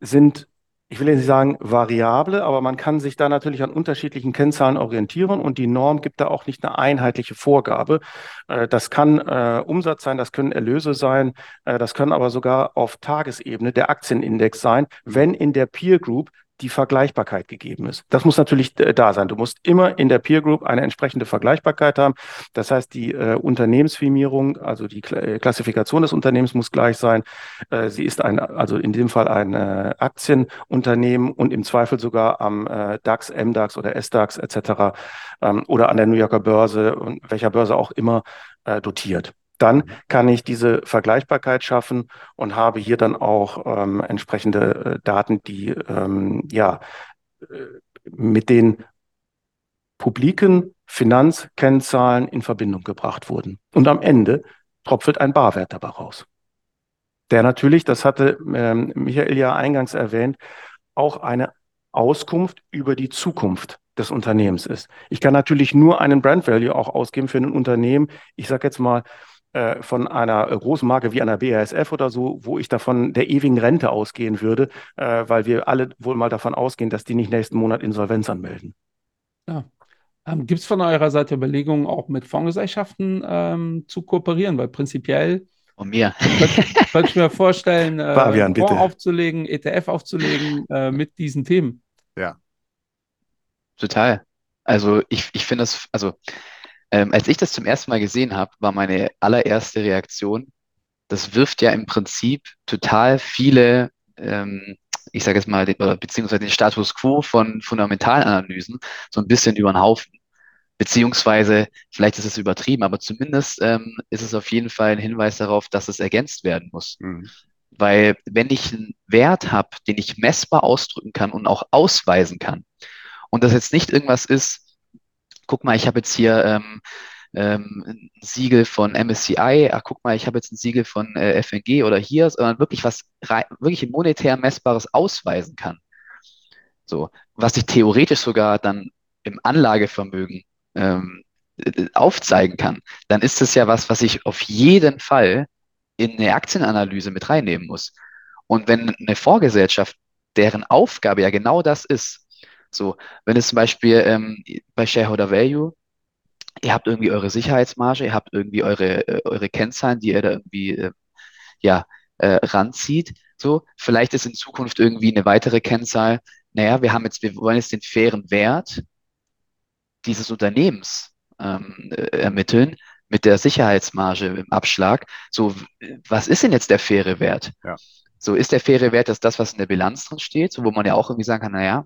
sind ich will jetzt nicht sagen variable, aber man kann sich da natürlich an unterschiedlichen Kennzahlen orientieren und die Norm gibt da auch nicht eine einheitliche Vorgabe. Äh, das kann äh, Umsatz sein, das können Erlöse sein, äh, das können aber sogar auf Tagesebene der Aktienindex sein, wenn in der Peer Group die Vergleichbarkeit gegeben ist. Das muss natürlich äh, da sein. Du musst immer in der Peer Group eine entsprechende Vergleichbarkeit haben. Das heißt, die äh, Unternehmensfirmierung, also die Kla äh, Klassifikation des Unternehmens muss gleich sein. Äh, sie ist ein, also in dem Fall ein äh, Aktienunternehmen und im Zweifel sogar am äh, DAX, MDAX oder SDAX etc. Ähm, oder an der New Yorker Börse und welcher Börse auch immer dotiert dann kann ich diese Vergleichbarkeit schaffen und habe hier dann auch ähm, entsprechende äh, Daten, die ähm, ja äh, mit den publiken Finanzkennzahlen in Verbindung gebracht wurden. Und am Ende tropft ein Barwert dabei raus. Der natürlich, das hatte ähm, Michael ja eingangs erwähnt, auch eine Auskunft über die Zukunft des Unternehmens ist. Ich kann natürlich nur einen Brand Value auch ausgeben für ein Unternehmen. Ich sage jetzt mal, äh, von einer großen Marke wie einer BASF oder so, wo ich davon der ewigen Rente ausgehen würde, äh, weil wir alle wohl mal davon ausgehen, dass die nicht nächsten Monat Insolvenz anmelden. Ja. Ähm, Gibt es von eurer Seite Überlegungen, auch mit Fondsgesellschaften ähm, zu kooperieren? Weil prinzipiell und mir. Könnte ich mir vorstellen, äh, Fabian, Fonds aufzulegen, ETF aufzulegen äh, mit diesen Themen. Ja. Total. Also ich, ich finde das, also ähm, als ich das zum ersten Mal gesehen habe, war meine allererste Reaktion, das wirft ja im Prinzip total viele, ähm, ich sage jetzt mal, den, oder beziehungsweise den Status quo von Fundamentalanalysen so ein bisschen über den Haufen. Beziehungsweise, vielleicht ist es übertrieben, aber zumindest ähm, ist es auf jeden Fall ein Hinweis darauf, dass es ergänzt werden muss. Mhm. Weil wenn ich einen Wert habe, den ich messbar ausdrücken kann und auch ausweisen kann, und das jetzt nicht irgendwas ist, guck mal, ich habe jetzt hier ähm, ähm, ein Siegel von MSCI, ach, guck mal, ich habe jetzt ein Siegel von äh, FNG oder hier, sondern wirklich was wirklich monetär messbares ausweisen kann. So, was ich theoretisch sogar dann im Anlagevermögen ähm, äh, aufzeigen kann, dann ist es ja was, was ich auf jeden Fall in eine Aktienanalyse mit reinnehmen muss. Und wenn eine Vorgesellschaft, deren Aufgabe ja genau das ist, so, wenn es zum Beispiel ähm, bei Shareholder Value, ihr habt irgendwie eure Sicherheitsmarge, ihr habt irgendwie eure, äh, eure Kennzahlen, die ihr da irgendwie äh, ja, äh, ranzieht. So, vielleicht ist in Zukunft irgendwie eine weitere Kennzahl, naja, wir haben jetzt, wir wollen jetzt den fairen Wert dieses Unternehmens ähm, äh, ermitteln mit der Sicherheitsmarge im Abschlag. So, was ist denn jetzt der faire Wert? Ja. So, ist der faire Wert das, das, was in der Bilanz drin steht, so, wo man ja auch irgendwie sagen kann, naja,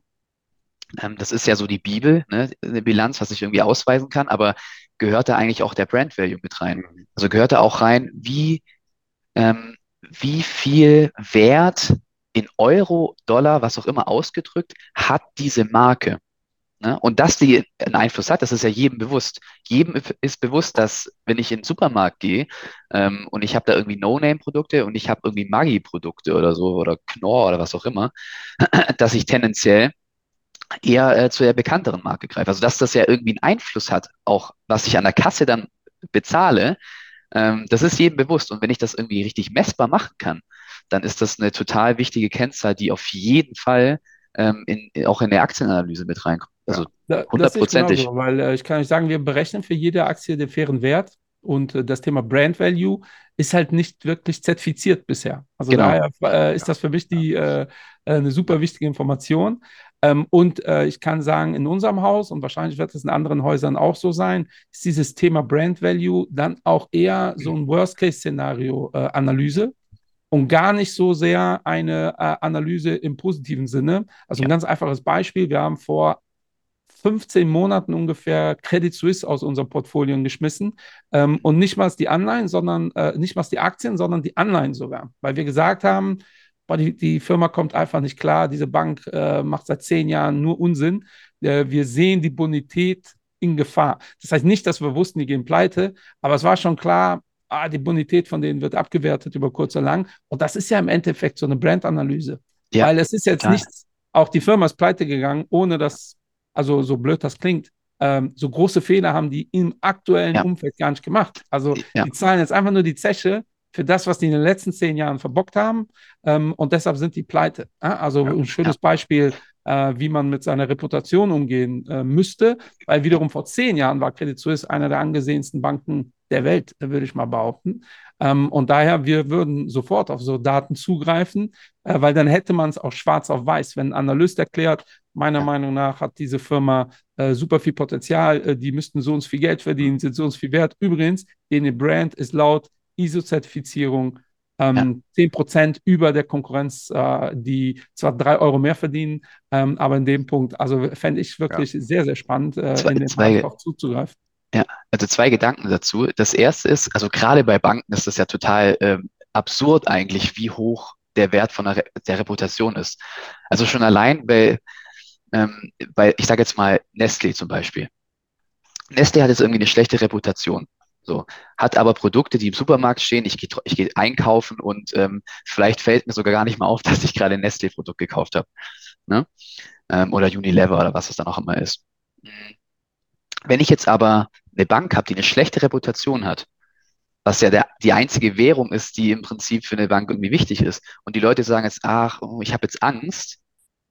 das ist ja so die Bibel, ne? eine Bilanz, was ich irgendwie ausweisen kann, aber gehört da eigentlich auch der Brand Value mit rein? Also gehört da auch rein, wie, ähm, wie viel Wert in Euro, Dollar, was auch immer ausgedrückt, hat diese Marke? Ne? Und dass die einen Einfluss hat, das ist ja jedem bewusst. Jedem ist bewusst, dass wenn ich in den Supermarkt gehe ähm, und ich habe da irgendwie No-Name-Produkte und ich habe irgendwie Maggi-Produkte oder so oder Knorr oder was auch immer, dass ich tendenziell eher äh, zu der bekannteren Marke greife. Also dass das ja irgendwie einen Einfluss hat, auch was ich an der Kasse dann bezahle, ähm, das ist jedem bewusst. Und wenn ich das irgendwie richtig messbar machen kann, dann ist das eine total wichtige Kennzahl, die auf jeden Fall ähm, in, auch in der Aktienanalyse mit reinkommt. Also hundertprozentig. Ja, weil äh, ich kann euch sagen, wir berechnen für jede Aktie den fairen Wert und äh, das Thema Brand Value ist halt nicht wirklich zertifiziert bisher. Also genau. daher äh, ist das für mich die, äh, eine super wichtige Information. Ähm, und äh, ich kann sagen, in unserem Haus und wahrscheinlich wird es in anderen Häusern auch so sein, ist dieses Thema Brand Value dann auch eher so ein Worst-Case-Szenario-Analyse und gar nicht so sehr eine äh, Analyse im positiven Sinne. Also ja. ein ganz einfaches Beispiel. Wir haben vor 15 Monaten ungefähr Credit Suisse aus unserem Portfolio geschmissen. Ähm, und nicht mal die Anleihen, sondern äh, nicht mal die Aktien, sondern die Anleihen sogar. Weil wir gesagt haben, boah, die, die Firma kommt einfach nicht klar, diese Bank äh, macht seit zehn Jahren nur Unsinn. Äh, wir sehen die Bonität in Gefahr. Das heißt nicht, dass wir wussten, die gehen pleite, aber es war schon klar, ah, die Bonität von denen wird abgewertet über kurz oder lang. Und das ist ja im Endeffekt so eine Brandanalyse. Ja, Weil es ist jetzt klar. nichts, auch die Firma ist pleite gegangen, ohne dass, also so blöd das klingt, ähm, so große Fehler haben die im aktuellen ja. Umfeld gar nicht gemacht. Also ja. die zahlen jetzt einfach nur die Zeche für das, was die in den letzten zehn Jahren verbockt haben. Ähm, und deshalb sind die pleite. Also ein schönes Beispiel, äh, wie man mit seiner Reputation umgehen äh, müsste, weil wiederum vor zehn Jahren war Credit Suisse einer der angesehensten Banken der Welt, würde ich mal behaupten. Ähm, und daher, wir würden sofort auf so Daten zugreifen, äh, weil dann hätte man es auch schwarz auf weiß. Wenn ein Analyst erklärt, meiner ja. Meinung nach hat diese Firma äh, super viel Potenzial, äh, die müssten so uns viel Geld verdienen, sind so uns viel wert. Übrigens, dene Brand ist laut ISO-Zertifizierung ähm, ja. 10% über der Konkurrenz, äh, die zwar drei Euro mehr verdienen, ähm, aber in dem Punkt, also fände ich wirklich ja. sehr, sehr spannend, äh, zwei, in den zwei, Markt auch zuzugreifen. Ja, also zwei Gedanken dazu. Das erste ist, also gerade bei Banken ist das ja total ähm, absurd eigentlich, wie hoch der Wert von der, Re der Reputation ist. Also schon allein bei, ähm, bei ich sage jetzt mal Nestlé zum Beispiel. Nestlé hat jetzt irgendwie eine schlechte Reputation. So, hat aber Produkte, die im Supermarkt stehen, ich gehe ich geh einkaufen und ähm, vielleicht fällt mir sogar gar nicht mal auf, dass ich gerade ein Nestlé-Produkt gekauft habe. Ne? Ähm, oder Unilever oder was es dann auch immer ist. Wenn ich jetzt aber eine Bank habe, die eine schlechte Reputation hat, was ja der, die einzige Währung ist, die im Prinzip für eine Bank irgendwie wichtig ist, und die Leute sagen jetzt, ach, oh, ich habe jetzt Angst,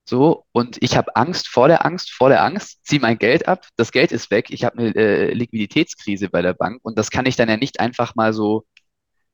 so, und ich habe Angst vor der Angst, vor der Angst, ziehe mein Geld ab, das Geld ist weg, ich habe eine äh, Liquiditätskrise bei der Bank und das kann ich dann ja nicht einfach mal so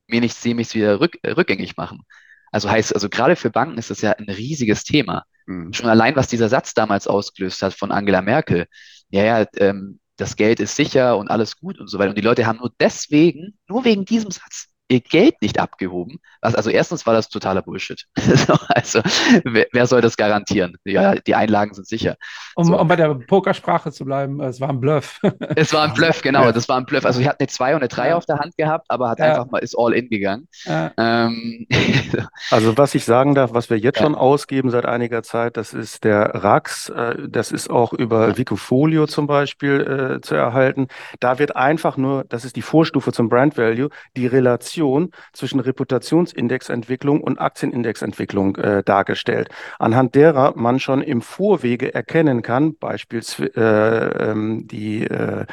mir nicht ziemlich wieder rück, äh, rückgängig machen. Also heißt, also gerade für Banken ist das ja ein riesiges Thema. Mhm. Schon allein, was dieser Satz damals ausgelöst hat von Angela Merkel. Ja, ja, ähm, das Geld ist sicher und alles gut und so weiter. Und die Leute haben nur deswegen, nur wegen diesem Satz, ihr Geld nicht abgehoben. Also erstens war das totaler Bullshit. also wer, wer, soll das garantieren? Ja, die Einlagen sind sicher. Um, so. um bei der Pokersprache zu bleiben, es war ein Bluff. es war ein Bluff, genau. Ja. Das war ein Bluff. Also ich hatte eine 2 und eine 3 ja. auf der Hand gehabt, aber hat ja. einfach mal ist all in gegangen. Ähm, also was ich sagen darf, was wir jetzt schon ausgeben seit einiger Zeit, das ist der RAX. Äh, das ist auch über Wikifolio zum Beispiel äh, zu erhalten. Da wird einfach nur, das ist die Vorstufe zum Brand Value, die Relation Relation zwischen Reputationsindexentwicklung und Aktienindexentwicklung äh, dargestellt, anhand derer man schon im Vorwege erkennen kann, beispielsweise äh, ähm, die, äh,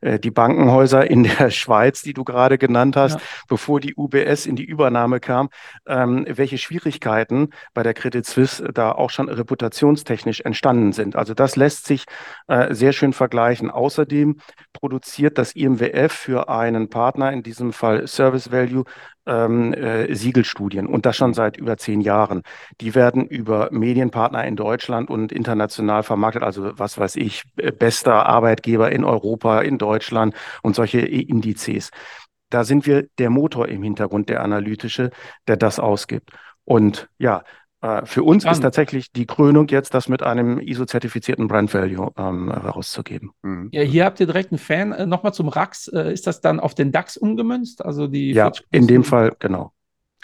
äh, die Bankenhäuser in der Schweiz, die du gerade genannt hast, ja. bevor die UBS in die Übernahme kam, ähm, welche Schwierigkeiten bei der Credit Suisse da auch schon reputationstechnisch entstanden sind. Also das lässt sich äh, sehr schön vergleichen. Außerdem produziert das IMWF für einen Partner, in diesem Fall Service Value, Value ähm, äh, Siegelstudien und das schon mhm. seit über zehn Jahren. Die werden über Medienpartner in Deutschland und international vermarktet, also was weiß ich, bester Arbeitgeber in Europa, in Deutschland und solche Indizes. Da sind wir der Motor im Hintergrund, der analytische, der das ausgibt. Und ja, äh, für uns ist tatsächlich die Krönung jetzt, das mit einem ISO-zertifizierten Brand Value ähm, rauszugeben. Mhm. Ja, hier habt ihr direkt einen Fan. Äh, Nochmal zum RAX. Äh, ist das dann auf den DAX umgemünzt? Also die ja, in dem Fall, genau.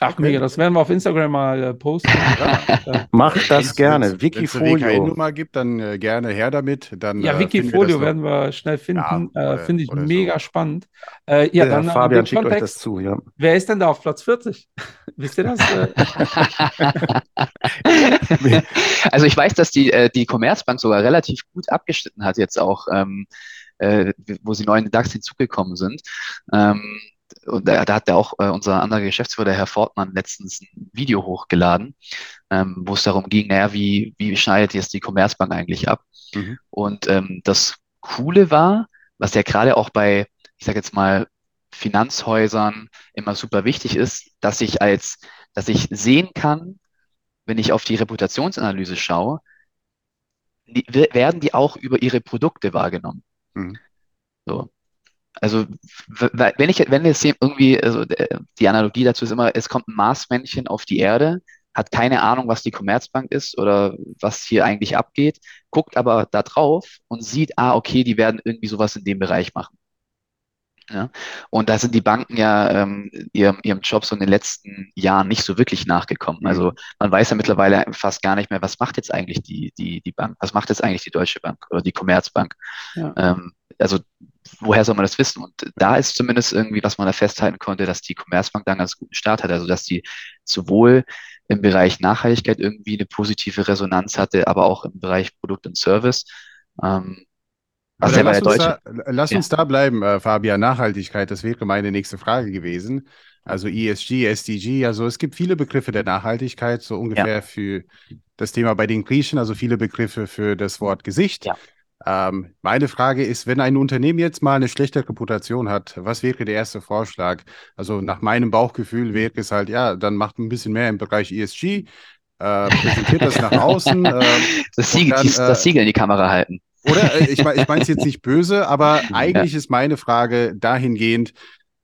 Ach, okay. mega, das werden wir auf Instagram mal äh, posten. ja. Macht das gerne. Wikifolio. Wenn es eine WKN-Nummer gibt, dann äh, gerne her damit. Dann, ja, äh, Wikifolio wir werden wir schnell finden. Ja, äh, Finde ich mega so. spannend. Äh, ja, dann Fabian schickt Kontext, euch das zu. Ja. Wer ist denn da auf Platz 40? Wisst ihr das? also ich weiß, dass die, die Commerzbank sogar relativ gut abgeschnitten hat jetzt auch. Ähm, wo sie neu in den DAX hinzugekommen sind. Ähm, und da, da hat ja auch äh, unser anderer Geschäftsführer, Herr Fortmann, letztens ein Video hochgeladen, ähm, wo es darum ging, naja, wie, wie schneidet jetzt die Commerzbank eigentlich ab? Mhm. Und ähm, das Coole war, was ja gerade auch bei, ich sage jetzt mal, Finanzhäusern immer super wichtig ist, dass ich als, dass ich sehen kann, wenn ich auf die Reputationsanalyse schaue, die, werden die auch über ihre Produkte wahrgenommen. Mhm. So. Also wenn ich, wenn es irgendwie, also die Analogie dazu ist immer, es kommt ein Marsmännchen auf die Erde, hat keine Ahnung, was die Commerzbank ist oder was hier eigentlich abgeht, guckt aber da drauf und sieht, ah, okay, die werden irgendwie sowas in dem Bereich machen. Ja? Und da sind die Banken ja ähm, ihrem, ihrem Job so in den letzten Jahren nicht so wirklich nachgekommen. Also mhm. man weiß ja mittlerweile fast gar nicht mehr, was macht jetzt eigentlich die, die, die Bank, was macht jetzt eigentlich die Deutsche Bank oder die Commerzbank. Ja. Ähm, also woher soll man das wissen? Und da ist zumindest irgendwie, was man da festhalten konnte, dass die Commerzbank dann einen ganz guten Start hatte, also dass die sowohl im Bereich Nachhaltigkeit irgendwie eine positive Resonanz hatte, aber auch im Bereich Produkt und Service. Ähm, was ja lass, uns da, lass ja. uns da bleiben, äh, Fabian. Nachhaltigkeit, das wäre meine nächste Frage gewesen. Also ESG, SDG, also es gibt viele Begriffe der Nachhaltigkeit, so ungefähr ja. für das Thema bei den Griechen, also viele Begriffe für das Wort Gesicht. Ja. Ähm, meine Frage ist, wenn ein Unternehmen jetzt mal eine schlechte Reputation hat, was wäre der erste Vorschlag? Also nach meinem Bauchgefühl wäre es halt, ja, dann macht ein bisschen mehr im Bereich ESG, äh, präsentiert das nach außen. Äh, das, Siegel, dann, äh, das Siegel in die Kamera halten. Oder äh, ich, ich meine es jetzt nicht böse, aber eigentlich ja. ist meine Frage dahingehend,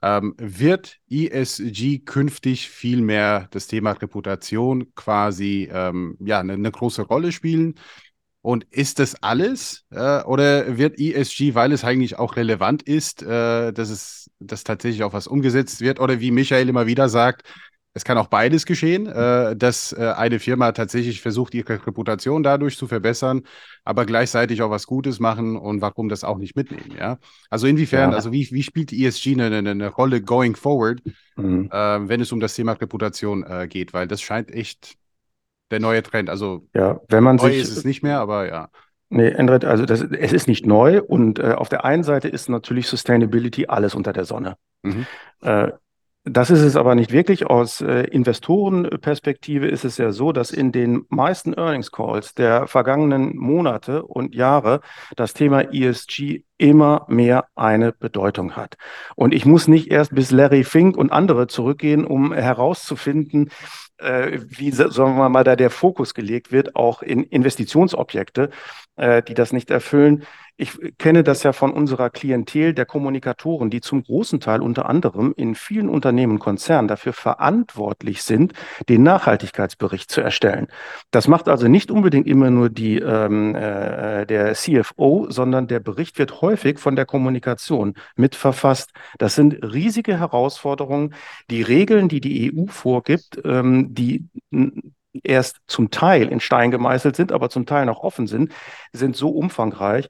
ähm, wird ESG künftig viel mehr das Thema Reputation quasi ähm, ja, eine, eine große Rolle spielen? Und ist das alles? Äh, oder wird ESG, weil es eigentlich auch relevant ist, äh, dass es dass tatsächlich auch was umgesetzt wird? Oder wie Michael immer wieder sagt, es kann auch beides geschehen, äh, dass äh, eine Firma tatsächlich versucht, ihre Reputation dadurch zu verbessern, aber gleichzeitig auch was Gutes machen und warum das auch nicht mitnehmen, ja? Also inwiefern, ja. also wie, wie spielt ESG eine, eine, eine Rolle going forward, mhm. äh, wenn es um das Thema Reputation äh, geht? Weil das scheint echt der neue Trend. Also ja, wenn man neu sich, ist es nicht mehr, aber ja. Nee, Endred, also das, es ist nicht neu und äh, auf der einen Seite ist natürlich Sustainability alles unter der Sonne. Mhm. Äh, das ist es aber nicht wirklich. Aus äh, Investorenperspektive ist es ja so, dass in den meisten Earnings Calls der vergangenen Monate und Jahre das Thema ESG immer mehr eine Bedeutung hat. Und ich muss nicht erst bis Larry Fink und andere zurückgehen, um herauszufinden, äh, wie, sagen wir mal, da der Fokus gelegt wird, auch in Investitionsobjekte, äh, die das nicht erfüllen. Ich kenne das ja von unserer Klientel der Kommunikatoren, die zum großen Teil unter anderem in vielen Unternehmen Konzernen dafür verantwortlich sind, den Nachhaltigkeitsbericht zu erstellen. Das macht also nicht unbedingt immer nur die, ähm, äh, der CFO, sondern der Bericht wird häufig von der Kommunikation mitverfasst. Das sind riesige Herausforderungen. Die Regeln, die die EU vorgibt, ähm, die erst zum Teil in Stein gemeißelt sind, aber zum Teil noch offen sind, sind so umfangreich,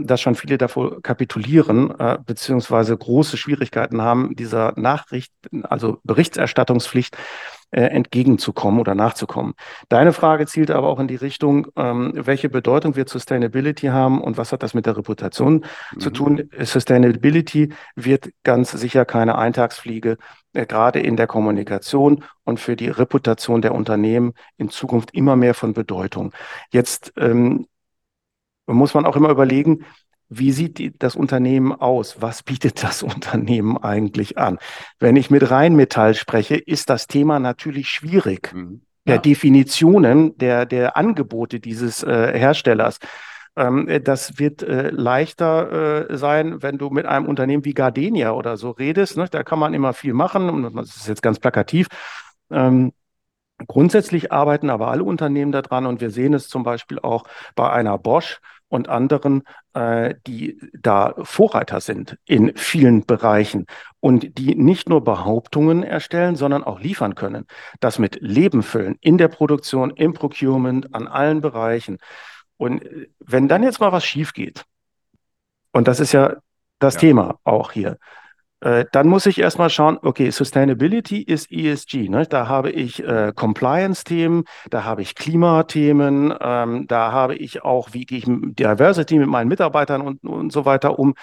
dass schon viele davor kapitulieren, äh, beziehungsweise große Schwierigkeiten haben, dieser Nachricht, also Berichterstattungspflicht äh, entgegenzukommen oder nachzukommen. Deine Frage zielt aber auch in die Richtung, ähm, welche Bedeutung wird Sustainability haben und was hat das mit der Reputation mhm. zu tun? Sustainability wird ganz sicher keine Eintagsfliege, äh, gerade in der Kommunikation und für die Reputation der Unternehmen in Zukunft immer mehr von Bedeutung. Jetzt ähm, muss man auch immer überlegen, wie sieht die, das Unternehmen aus? Was bietet das Unternehmen eigentlich an? Wenn ich mit Rheinmetall spreche, ist das Thema natürlich schwierig. Mhm. Ja. Der Definitionen der, der Angebote dieses äh, Herstellers. Ähm, das wird äh, leichter äh, sein, wenn du mit einem Unternehmen wie Gardenia oder so redest. Ne? Da kann man immer viel machen. Das ist jetzt ganz plakativ. Ähm, Grundsätzlich arbeiten aber alle Unternehmen daran und wir sehen es zum Beispiel auch bei einer Bosch, und anderen, äh, die da Vorreiter sind in vielen Bereichen und die nicht nur Behauptungen erstellen, sondern auch liefern können. Das mit Leben füllen in der Produktion, im Procurement, an allen Bereichen. Und äh, wenn dann jetzt mal was schief geht, und das ist ja das ja. Thema auch hier, äh, dann muss ich erstmal schauen, okay, Sustainability ist ESG. Ne? Da habe ich äh, Compliance-Themen, da habe ich Klimathemen, ähm, da habe ich auch, wie gehe ich mit Diversity mit meinen Mitarbeitern und, und so weiter um.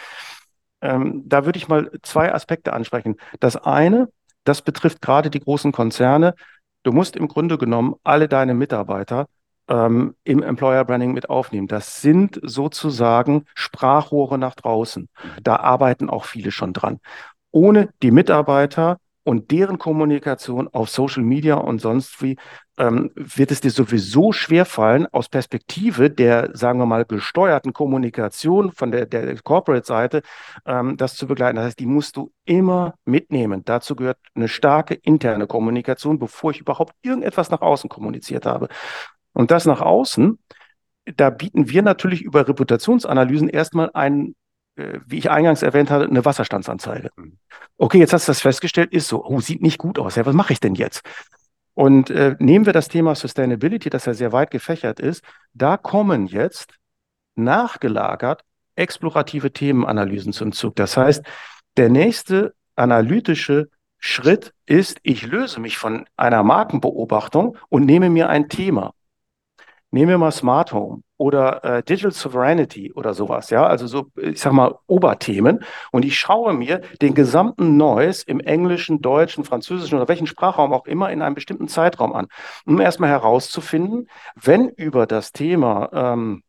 Ähm, da würde ich mal zwei Aspekte ansprechen. Das eine, das betrifft gerade die großen Konzerne. Du musst im Grunde genommen alle deine Mitarbeiter ähm, im Employer Branding mit aufnehmen. Das sind sozusagen Sprachrohre nach draußen. Da arbeiten auch viele schon dran. Ohne die Mitarbeiter und deren Kommunikation auf Social Media und sonst wie ähm, wird es dir sowieso schwerfallen, aus Perspektive der, sagen wir mal, gesteuerten Kommunikation von der, der Corporate-Seite ähm, das zu begleiten. Das heißt, die musst du immer mitnehmen. Dazu gehört eine starke interne Kommunikation, bevor ich überhaupt irgendetwas nach außen kommuniziert habe. Und das nach außen, da bieten wir natürlich über Reputationsanalysen erstmal einen, äh, wie ich eingangs erwähnt hatte, eine Wasserstandsanzeige. Mhm. Okay, jetzt hast du das festgestellt, ist so, oh, sieht nicht gut aus. Ja, was mache ich denn jetzt? Und äh, nehmen wir das Thema Sustainability, das ja sehr weit gefächert ist, da kommen jetzt nachgelagert explorative Themenanalysen zum Zug. Das heißt, der nächste analytische Schritt ist, ich löse mich von einer Markenbeobachtung und nehme mir ein Thema. Nehmen wir mal Smart Home oder äh, Digital Sovereignty oder sowas, ja, also so, ich sag mal, Oberthemen. Und ich schaue mir den gesamten Noise im Englischen, Deutschen, Französischen oder welchen Sprachraum auch immer in einem bestimmten Zeitraum an, um erstmal herauszufinden, wenn über das Thema ähm,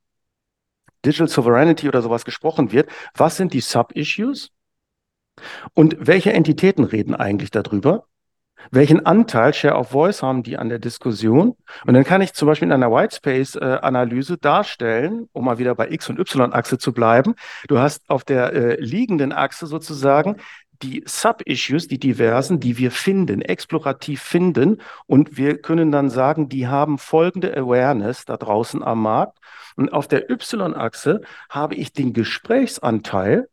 Digital Sovereignty oder sowas gesprochen wird, was sind die Sub-Issues? Und welche Entitäten reden eigentlich darüber? Welchen Anteil Share of Voice haben die an der Diskussion? Und dann kann ich zum Beispiel in einer Whitespace-Analyse darstellen, um mal wieder bei X- und Y-Achse zu bleiben. Du hast auf der äh, liegenden Achse sozusagen die Sub-Issues, die diversen, die wir finden, explorativ finden. Und wir können dann sagen, die haben folgende Awareness da draußen am Markt. Und auf der Y-Achse habe ich den Gesprächsanteil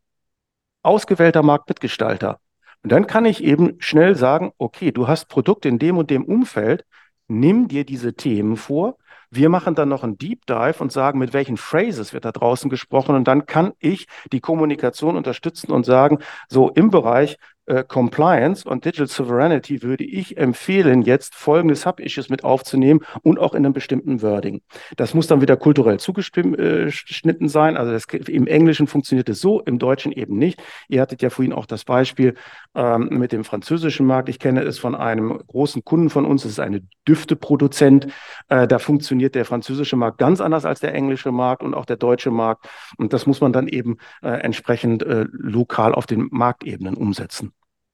ausgewählter Marktmitgestalter. Und dann kann ich eben schnell sagen, okay, du hast Produkte in dem und dem Umfeld, nimm dir diese Themen vor. Wir machen dann noch einen Deep Dive und sagen, mit welchen Phrases wird da draußen gesprochen. Und dann kann ich die Kommunikation unterstützen und sagen, so im Bereich äh, Compliance und Digital Sovereignty würde ich empfehlen, jetzt folgende Sub-Issues mit aufzunehmen und auch in einem bestimmten Wording. Das muss dann wieder kulturell zugeschnitten äh, sein. Also das, im Englischen funktioniert es so, im Deutschen eben nicht. Ihr hattet ja vorhin auch das Beispiel ähm, mit dem französischen Markt. Ich kenne es von einem großen Kunden von uns. Das ist eine Düfteproduzent. Äh, da funktioniert der französische Markt ganz anders als der englische Markt und auch der deutsche Markt. Und das muss man dann eben äh, entsprechend äh, lokal auf den Marktebenen umsetzen.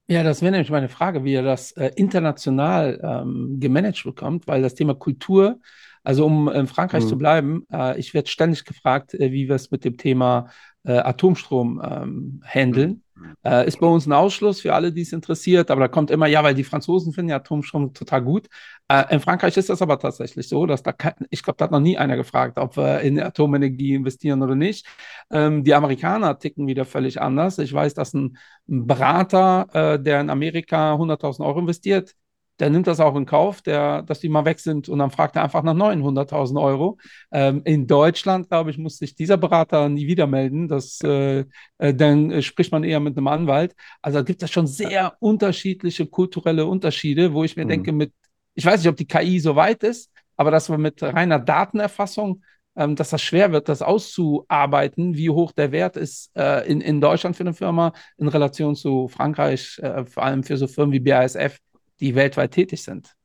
Ja, das wäre nämlich meine Frage, wie ihr das äh, international ähm, gemanagt bekommt, weil das Thema Kultur, also um in Frankreich mhm. zu bleiben, äh, ich werde ständig gefragt, äh, wie wir es mit dem Thema äh, Atomstrom ähm, handeln. Mhm. Äh, ist bei uns ein Ausschluss für alle, die es interessiert, aber da kommt immer, ja, weil die Franzosen finden ja Atomstrom total gut. Äh, in Frankreich ist das aber tatsächlich so, dass da, kein, ich glaube, da hat noch nie einer gefragt, ob wir in Atomenergie investieren oder nicht. Ähm, die Amerikaner ticken wieder völlig anders. Ich weiß, dass ein, ein Berater, äh, der in Amerika 100.000 Euro investiert, der nimmt das auch in Kauf, der, dass die mal weg sind und dann fragt er einfach nach 900.000 Euro. Ähm, in Deutschland, glaube ich, muss sich dieser Berater nie wieder melden. Das, äh, äh, dann äh, spricht man eher mit einem Anwalt. Also da gibt es schon sehr unterschiedliche kulturelle Unterschiede, wo ich mir mhm. denke, mit, ich weiß nicht, ob die KI so weit ist, aber dass wir mit reiner Datenerfassung ähm, dass das schwer wird, das auszuarbeiten, wie hoch der Wert ist äh, in, in Deutschland für eine Firma in Relation zu Frankreich, äh, vor allem für so Firmen wie BASF, die weltweit tätig sind.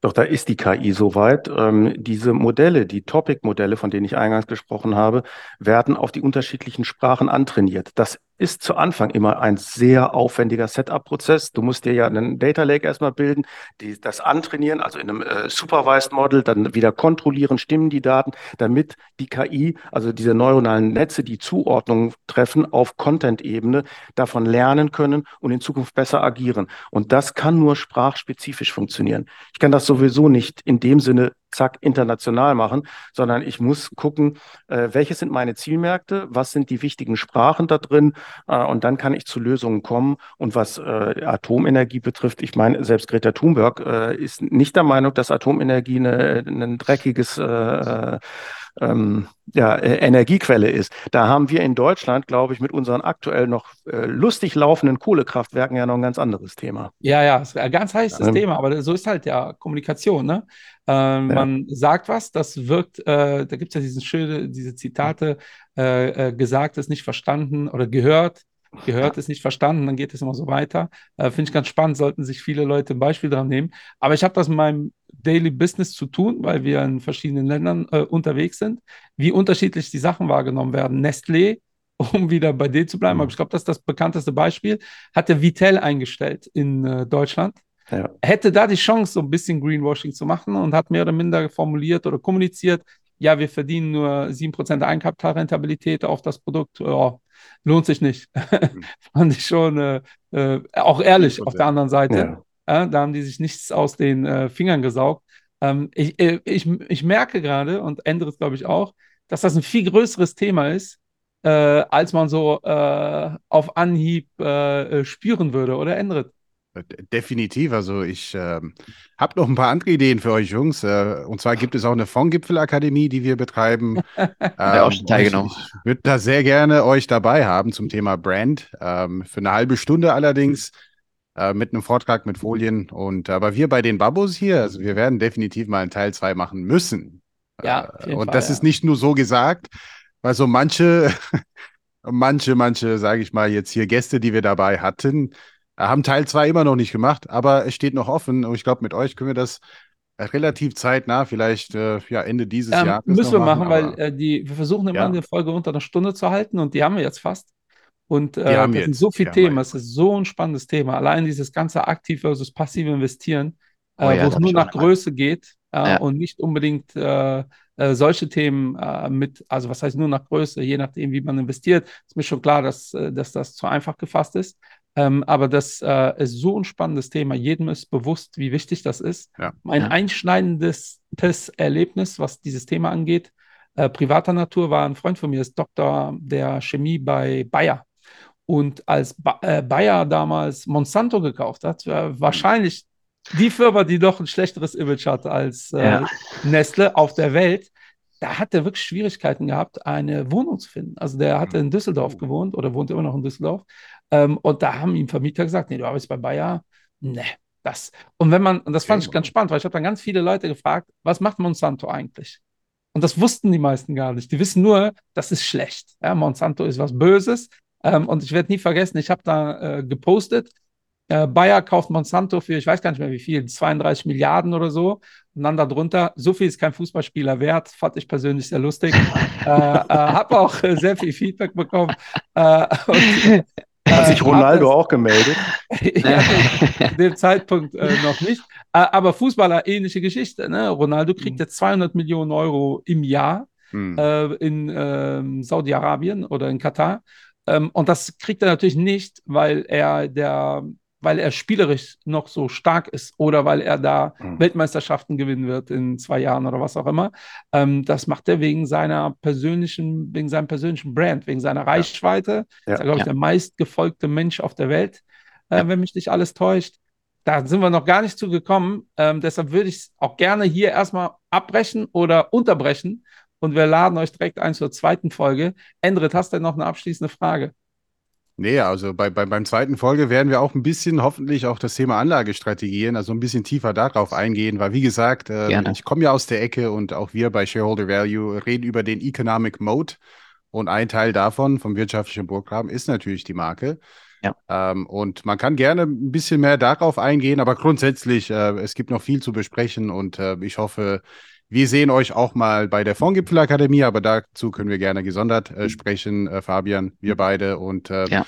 Doch da ist die KI soweit. Ähm, diese Modelle, die Topic-Modelle, von denen ich eingangs gesprochen habe, werden auf die unterschiedlichen Sprachen antrainiert. Das ist zu Anfang immer ein sehr aufwendiger Setup-Prozess. Du musst dir ja einen Data Lake erstmal bilden, die, das antrainieren, also in einem äh, Supervised Model, dann wieder kontrollieren, stimmen die Daten, damit die KI, also diese neuronalen Netze, die Zuordnung treffen auf Content-Ebene, davon lernen können und in Zukunft besser agieren. Und das kann nur sprachspezifisch funktionieren. Ich kann das sowieso nicht in dem Sinne zack, international machen, sondern ich muss gucken, äh, welche sind meine Zielmärkte, was sind die wichtigen Sprachen da drin äh, und dann kann ich zu Lösungen kommen. Und was äh, Atomenergie betrifft, ich meine, selbst Greta Thunberg äh, ist nicht der Meinung, dass Atomenergie ein dreckiges äh, ähm, ja, äh, Energiequelle ist. Da haben wir in Deutschland, glaube ich, mit unseren aktuell noch äh, lustig laufenden Kohlekraftwerken ja noch ein ganz anderes Thema. Ja, ja, ist ein ganz heißes ja. Thema, aber so ist halt ja Kommunikation. Ne? Ähm, ja. Man sagt was, das wirkt, äh, da gibt es ja diese schöne, diese Zitate, äh, äh, gesagt ist nicht verstanden oder gehört, gehört ist nicht verstanden, dann geht es immer so weiter. Äh, Finde ich ganz spannend, sollten sich viele Leute ein Beispiel dran nehmen. Aber ich habe das in meinem Daily Business zu tun, weil wir in verschiedenen Ländern äh, unterwegs sind, wie unterschiedlich die Sachen wahrgenommen werden. Nestlé, um wieder bei dir zu bleiben, mhm. aber ich glaube, das ist das bekannteste Beispiel, hat der Vitel eingestellt in äh, Deutschland. Ja. Hätte da die Chance, so ein bisschen Greenwashing zu machen und hat mehr oder minder formuliert oder kommuniziert, ja, wir verdienen nur 7% Eigenkapitalrentabilität auf das Produkt. Oh, lohnt sich nicht. Mhm. Fand ich schon äh, äh, auch ehrlich auf der anderen Seite. Ja. Äh, da haben die sich nichts aus den äh, Fingern gesaugt. Ähm, ich, äh, ich, ich merke gerade und ändere es, glaube ich, auch, dass das ein viel größeres Thema ist, äh, als man so auf Anhieb spüren würde, oder Endrit? Definitiv. Also ich äh, habe noch ein paar andere Ideen für euch Jungs. Äh, und zwar gibt es auch eine Fondgipfelakademie, die wir betreiben. ähm, auch schon teilgenommen. Ich, ich würde da sehr gerne euch dabei haben zum Thema Brand. Ähm, für eine halbe Stunde allerdings äh, mit einem Vortrag mit Folien. Und aber wir bei den Babos hier, also wir werden definitiv mal einen Teil 2 machen müssen. Ja, äh, und Fall, das ja. ist nicht nur so gesagt, weil so manche, manche, manche, sage ich mal, jetzt hier Gäste, die wir dabei hatten, haben Teil 2 immer noch nicht gemacht, aber es steht noch offen und ich glaube, mit euch können wir das relativ zeitnah, vielleicht äh, ja, Ende dieses ähm, Jahres. Müssen wir machen, machen weil äh, die, wir versuchen immer ja. eine Folge unter einer Stunde zu halten und die haben wir jetzt fast. Und äh, das jetzt. sind so viele Themen, es ist so ein spannendes Thema. Allein dieses ganze aktiv versus passive Investieren, äh, oh, ja, wo es nur nach Größe geht äh, ja. und nicht unbedingt äh, solche Themen mit, also was heißt nur nach Größe, je nachdem, wie man investiert, ist mir schon klar, dass, dass das zu einfach gefasst ist. Ähm, aber das äh, ist so ein spannendes Thema. Jedem ist bewusst, wie wichtig das ist. Ja. Mein einschneidendes Erlebnis, was dieses Thema angeht, äh, privater Natur, war ein Freund von mir, ist Doktor der Chemie bei Bayer. Und als ba äh, Bayer damals Monsanto gekauft hat, war wahrscheinlich die Firma, die doch ein schlechteres Image hat als äh, ja. Nestle auf der Welt, da hat er wirklich Schwierigkeiten gehabt, eine Wohnung zu finden. Also der hatte in Düsseldorf gewohnt oder wohnt immer noch in Düsseldorf ähm, und da haben ihm Vermieter gesagt, nee, du arbeitest bei Bayer. Nee, das. Und wenn man, und das fand ich ganz spannend, weil ich habe dann ganz viele Leute gefragt, was macht Monsanto eigentlich? Und das wussten die meisten gar nicht. Die wissen nur, das ist schlecht. Ja, Monsanto ist was Böses. Ähm, und ich werde nie vergessen, ich habe da äh, gepostet, äh, Bayer kauft Monsanto für, ich weiß gar nicht mehr wie viel, 32 Milliarden oder so. Und dann darunter, so viel ist kein Fußballspieler wert, fand ich persönlich sehr lustig. äh, äh, habe auch äh, sehr viel Feedback bekommen. Äh, und, hat sich Ronaldo das, auch gemeldet? ja, zu dem Zeitpunkt äh, noch nicht. Aber Fußballer, ähnliche Geschichte. Ne? Ronaldo kriegt mhm. jetzt 200 Millionen Euro im Jahr mhm. äh, in ähm, Saudi-Arabien oder in Katar. Ähm, und das kriegt er natürlich nicht, weil er der weil er spielerisch noch so stark ist oder weil er da mhm. Weltmeisterschaften gewinnen wird in zwei Jahren oder was auch immer. Ähm, das macht er wegen seiner persönlichen, wegen seinem persönlichen Brand, wegen seiner Reichweite. Ja. Ist er, glaube ich, ja. der meistgefolgte Mensch auf der Welt, äh, ja. wenn mich nicht alles täuscht. Da sind wir noch gar nicht zugekommen. Ähm, deshalb würde ich es auch gerne hier erstmal abbrechen oder unterbrechen. Und wir laden euch direkt ein zur zweiten Folge. Endrit, hast du noch eine abschließende Frage? Nee, also bei, bei, beim zweiten Folge werden wir auch ein bisschen hoffentlich auch das Thema Anlagestrategien, also ein bisschen tiefer darauf eingehen, weil wie gesagt, äh, ich komme ja aus der Ecke und auch wir bei Shareholder Value reden über den Economic Mode und ein Teil davon vom wirtschaftlichen Programm ist natürlich die Marke. Ja. Ähm, und man kann gerne ein bisschen mehr darauf eingehen, aber grundsätzlich, äh, es gibt noch viel zu besprechen und äh, ich hoffe, wir sehen euch auch mal bei der Fondgipfelakademie, aber dazu können wir gerne gesondert äh, sprechen, äh, Fabian, wir beide und äh, ja.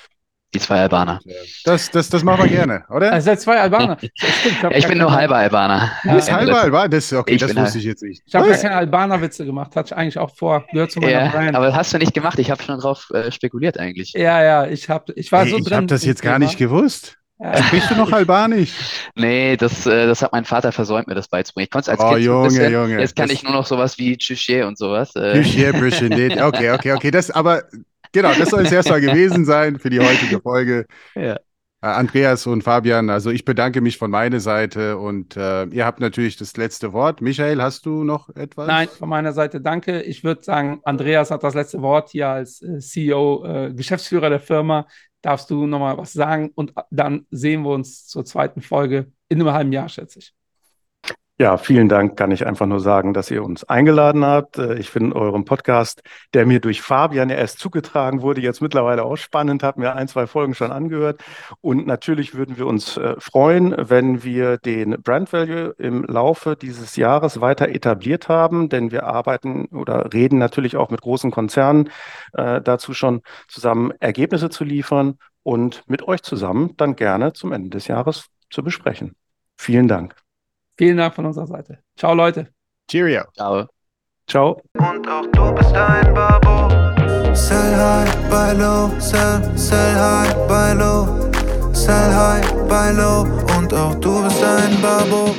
Die zwei Albaner. Äh, das, das, das machen wir gerne, oder? Also seid zwei Albaner. Stimmt, ich, ich bin nur halber Albaner. Du bist halber Albaner? Das, okay, ich das wusste ich jetzt nicht. Ich habe gar keine Albaner-Witze gemacht. Hatte ich eigentlich auch vor. Gehört zu meiner ja, Brand. Aber hast du nicht gemacht. Ich habe schon drauf äh, spekuliert eigentlich. Ja, ja. Ich, hab, ich war hey, so ich drin. Ich habe das jetzt gar nicht gewusst. Sprichst du noch Albanisch? Nee, das, äh, das hat mein Vater versäumt, mir das beizubringen. Ich konnte es als Oh, Kind Junge, bisschen. Junge. Jetzt kann Das- ich nur noch sowas wie Tschüssier und sowas. Äh, Büsche, nicht. Okay, okay, okay. Das aber, genau, das soll es erstmal gewesen sein für die heutige Folge. Ja. Äh, Andreas und Fabian, also ich bedanke mich von meiner Seite und äh, ihr habt natürlich das letzte Wort. Michael, hast du noch etwas? Nein, von meiner Seite danke. Ich würde sagen, Andreas hat das letzte Wort hier als äh, CEO, äh, Geschäftsführer der Firma. Darfst du nochmal was sagen? Und dann sehen wir uns zur zweiten Folge in einem halben Jahr, schätze ich. Ja, vielen Dank, kann ich einfach nur sagen, dass ihr uns eingeladen habt. Äh, Ich finde euren Podcast, der mir durch Fabian erst zugetragen wurde, jetzt mittlerweile auch spannend, habe mir ein, zwei Folgen schon angehört. Und natürlich würden wir uns äh, freuen, wenn wir den Brand Value im Laufe dieses Jahres weiter etabliert haben, denn wir arbeiten oder reden natürlich auch mit großen Konzernen äh, dazu schon zusammen Ergebnisse zu liefern und mit euch zusammen dann gerne zum Ende des Jahres zu besprechen. Vielen Dank. Vielen Dank von unserer Seite. Ciao, Leute. Cheerio. Ciao. Ciao. Und auch du bist ein Babo. Sell high, buy low, sell, sell high, buy low. Sell high, buy low. Und auch du bist ein Babo.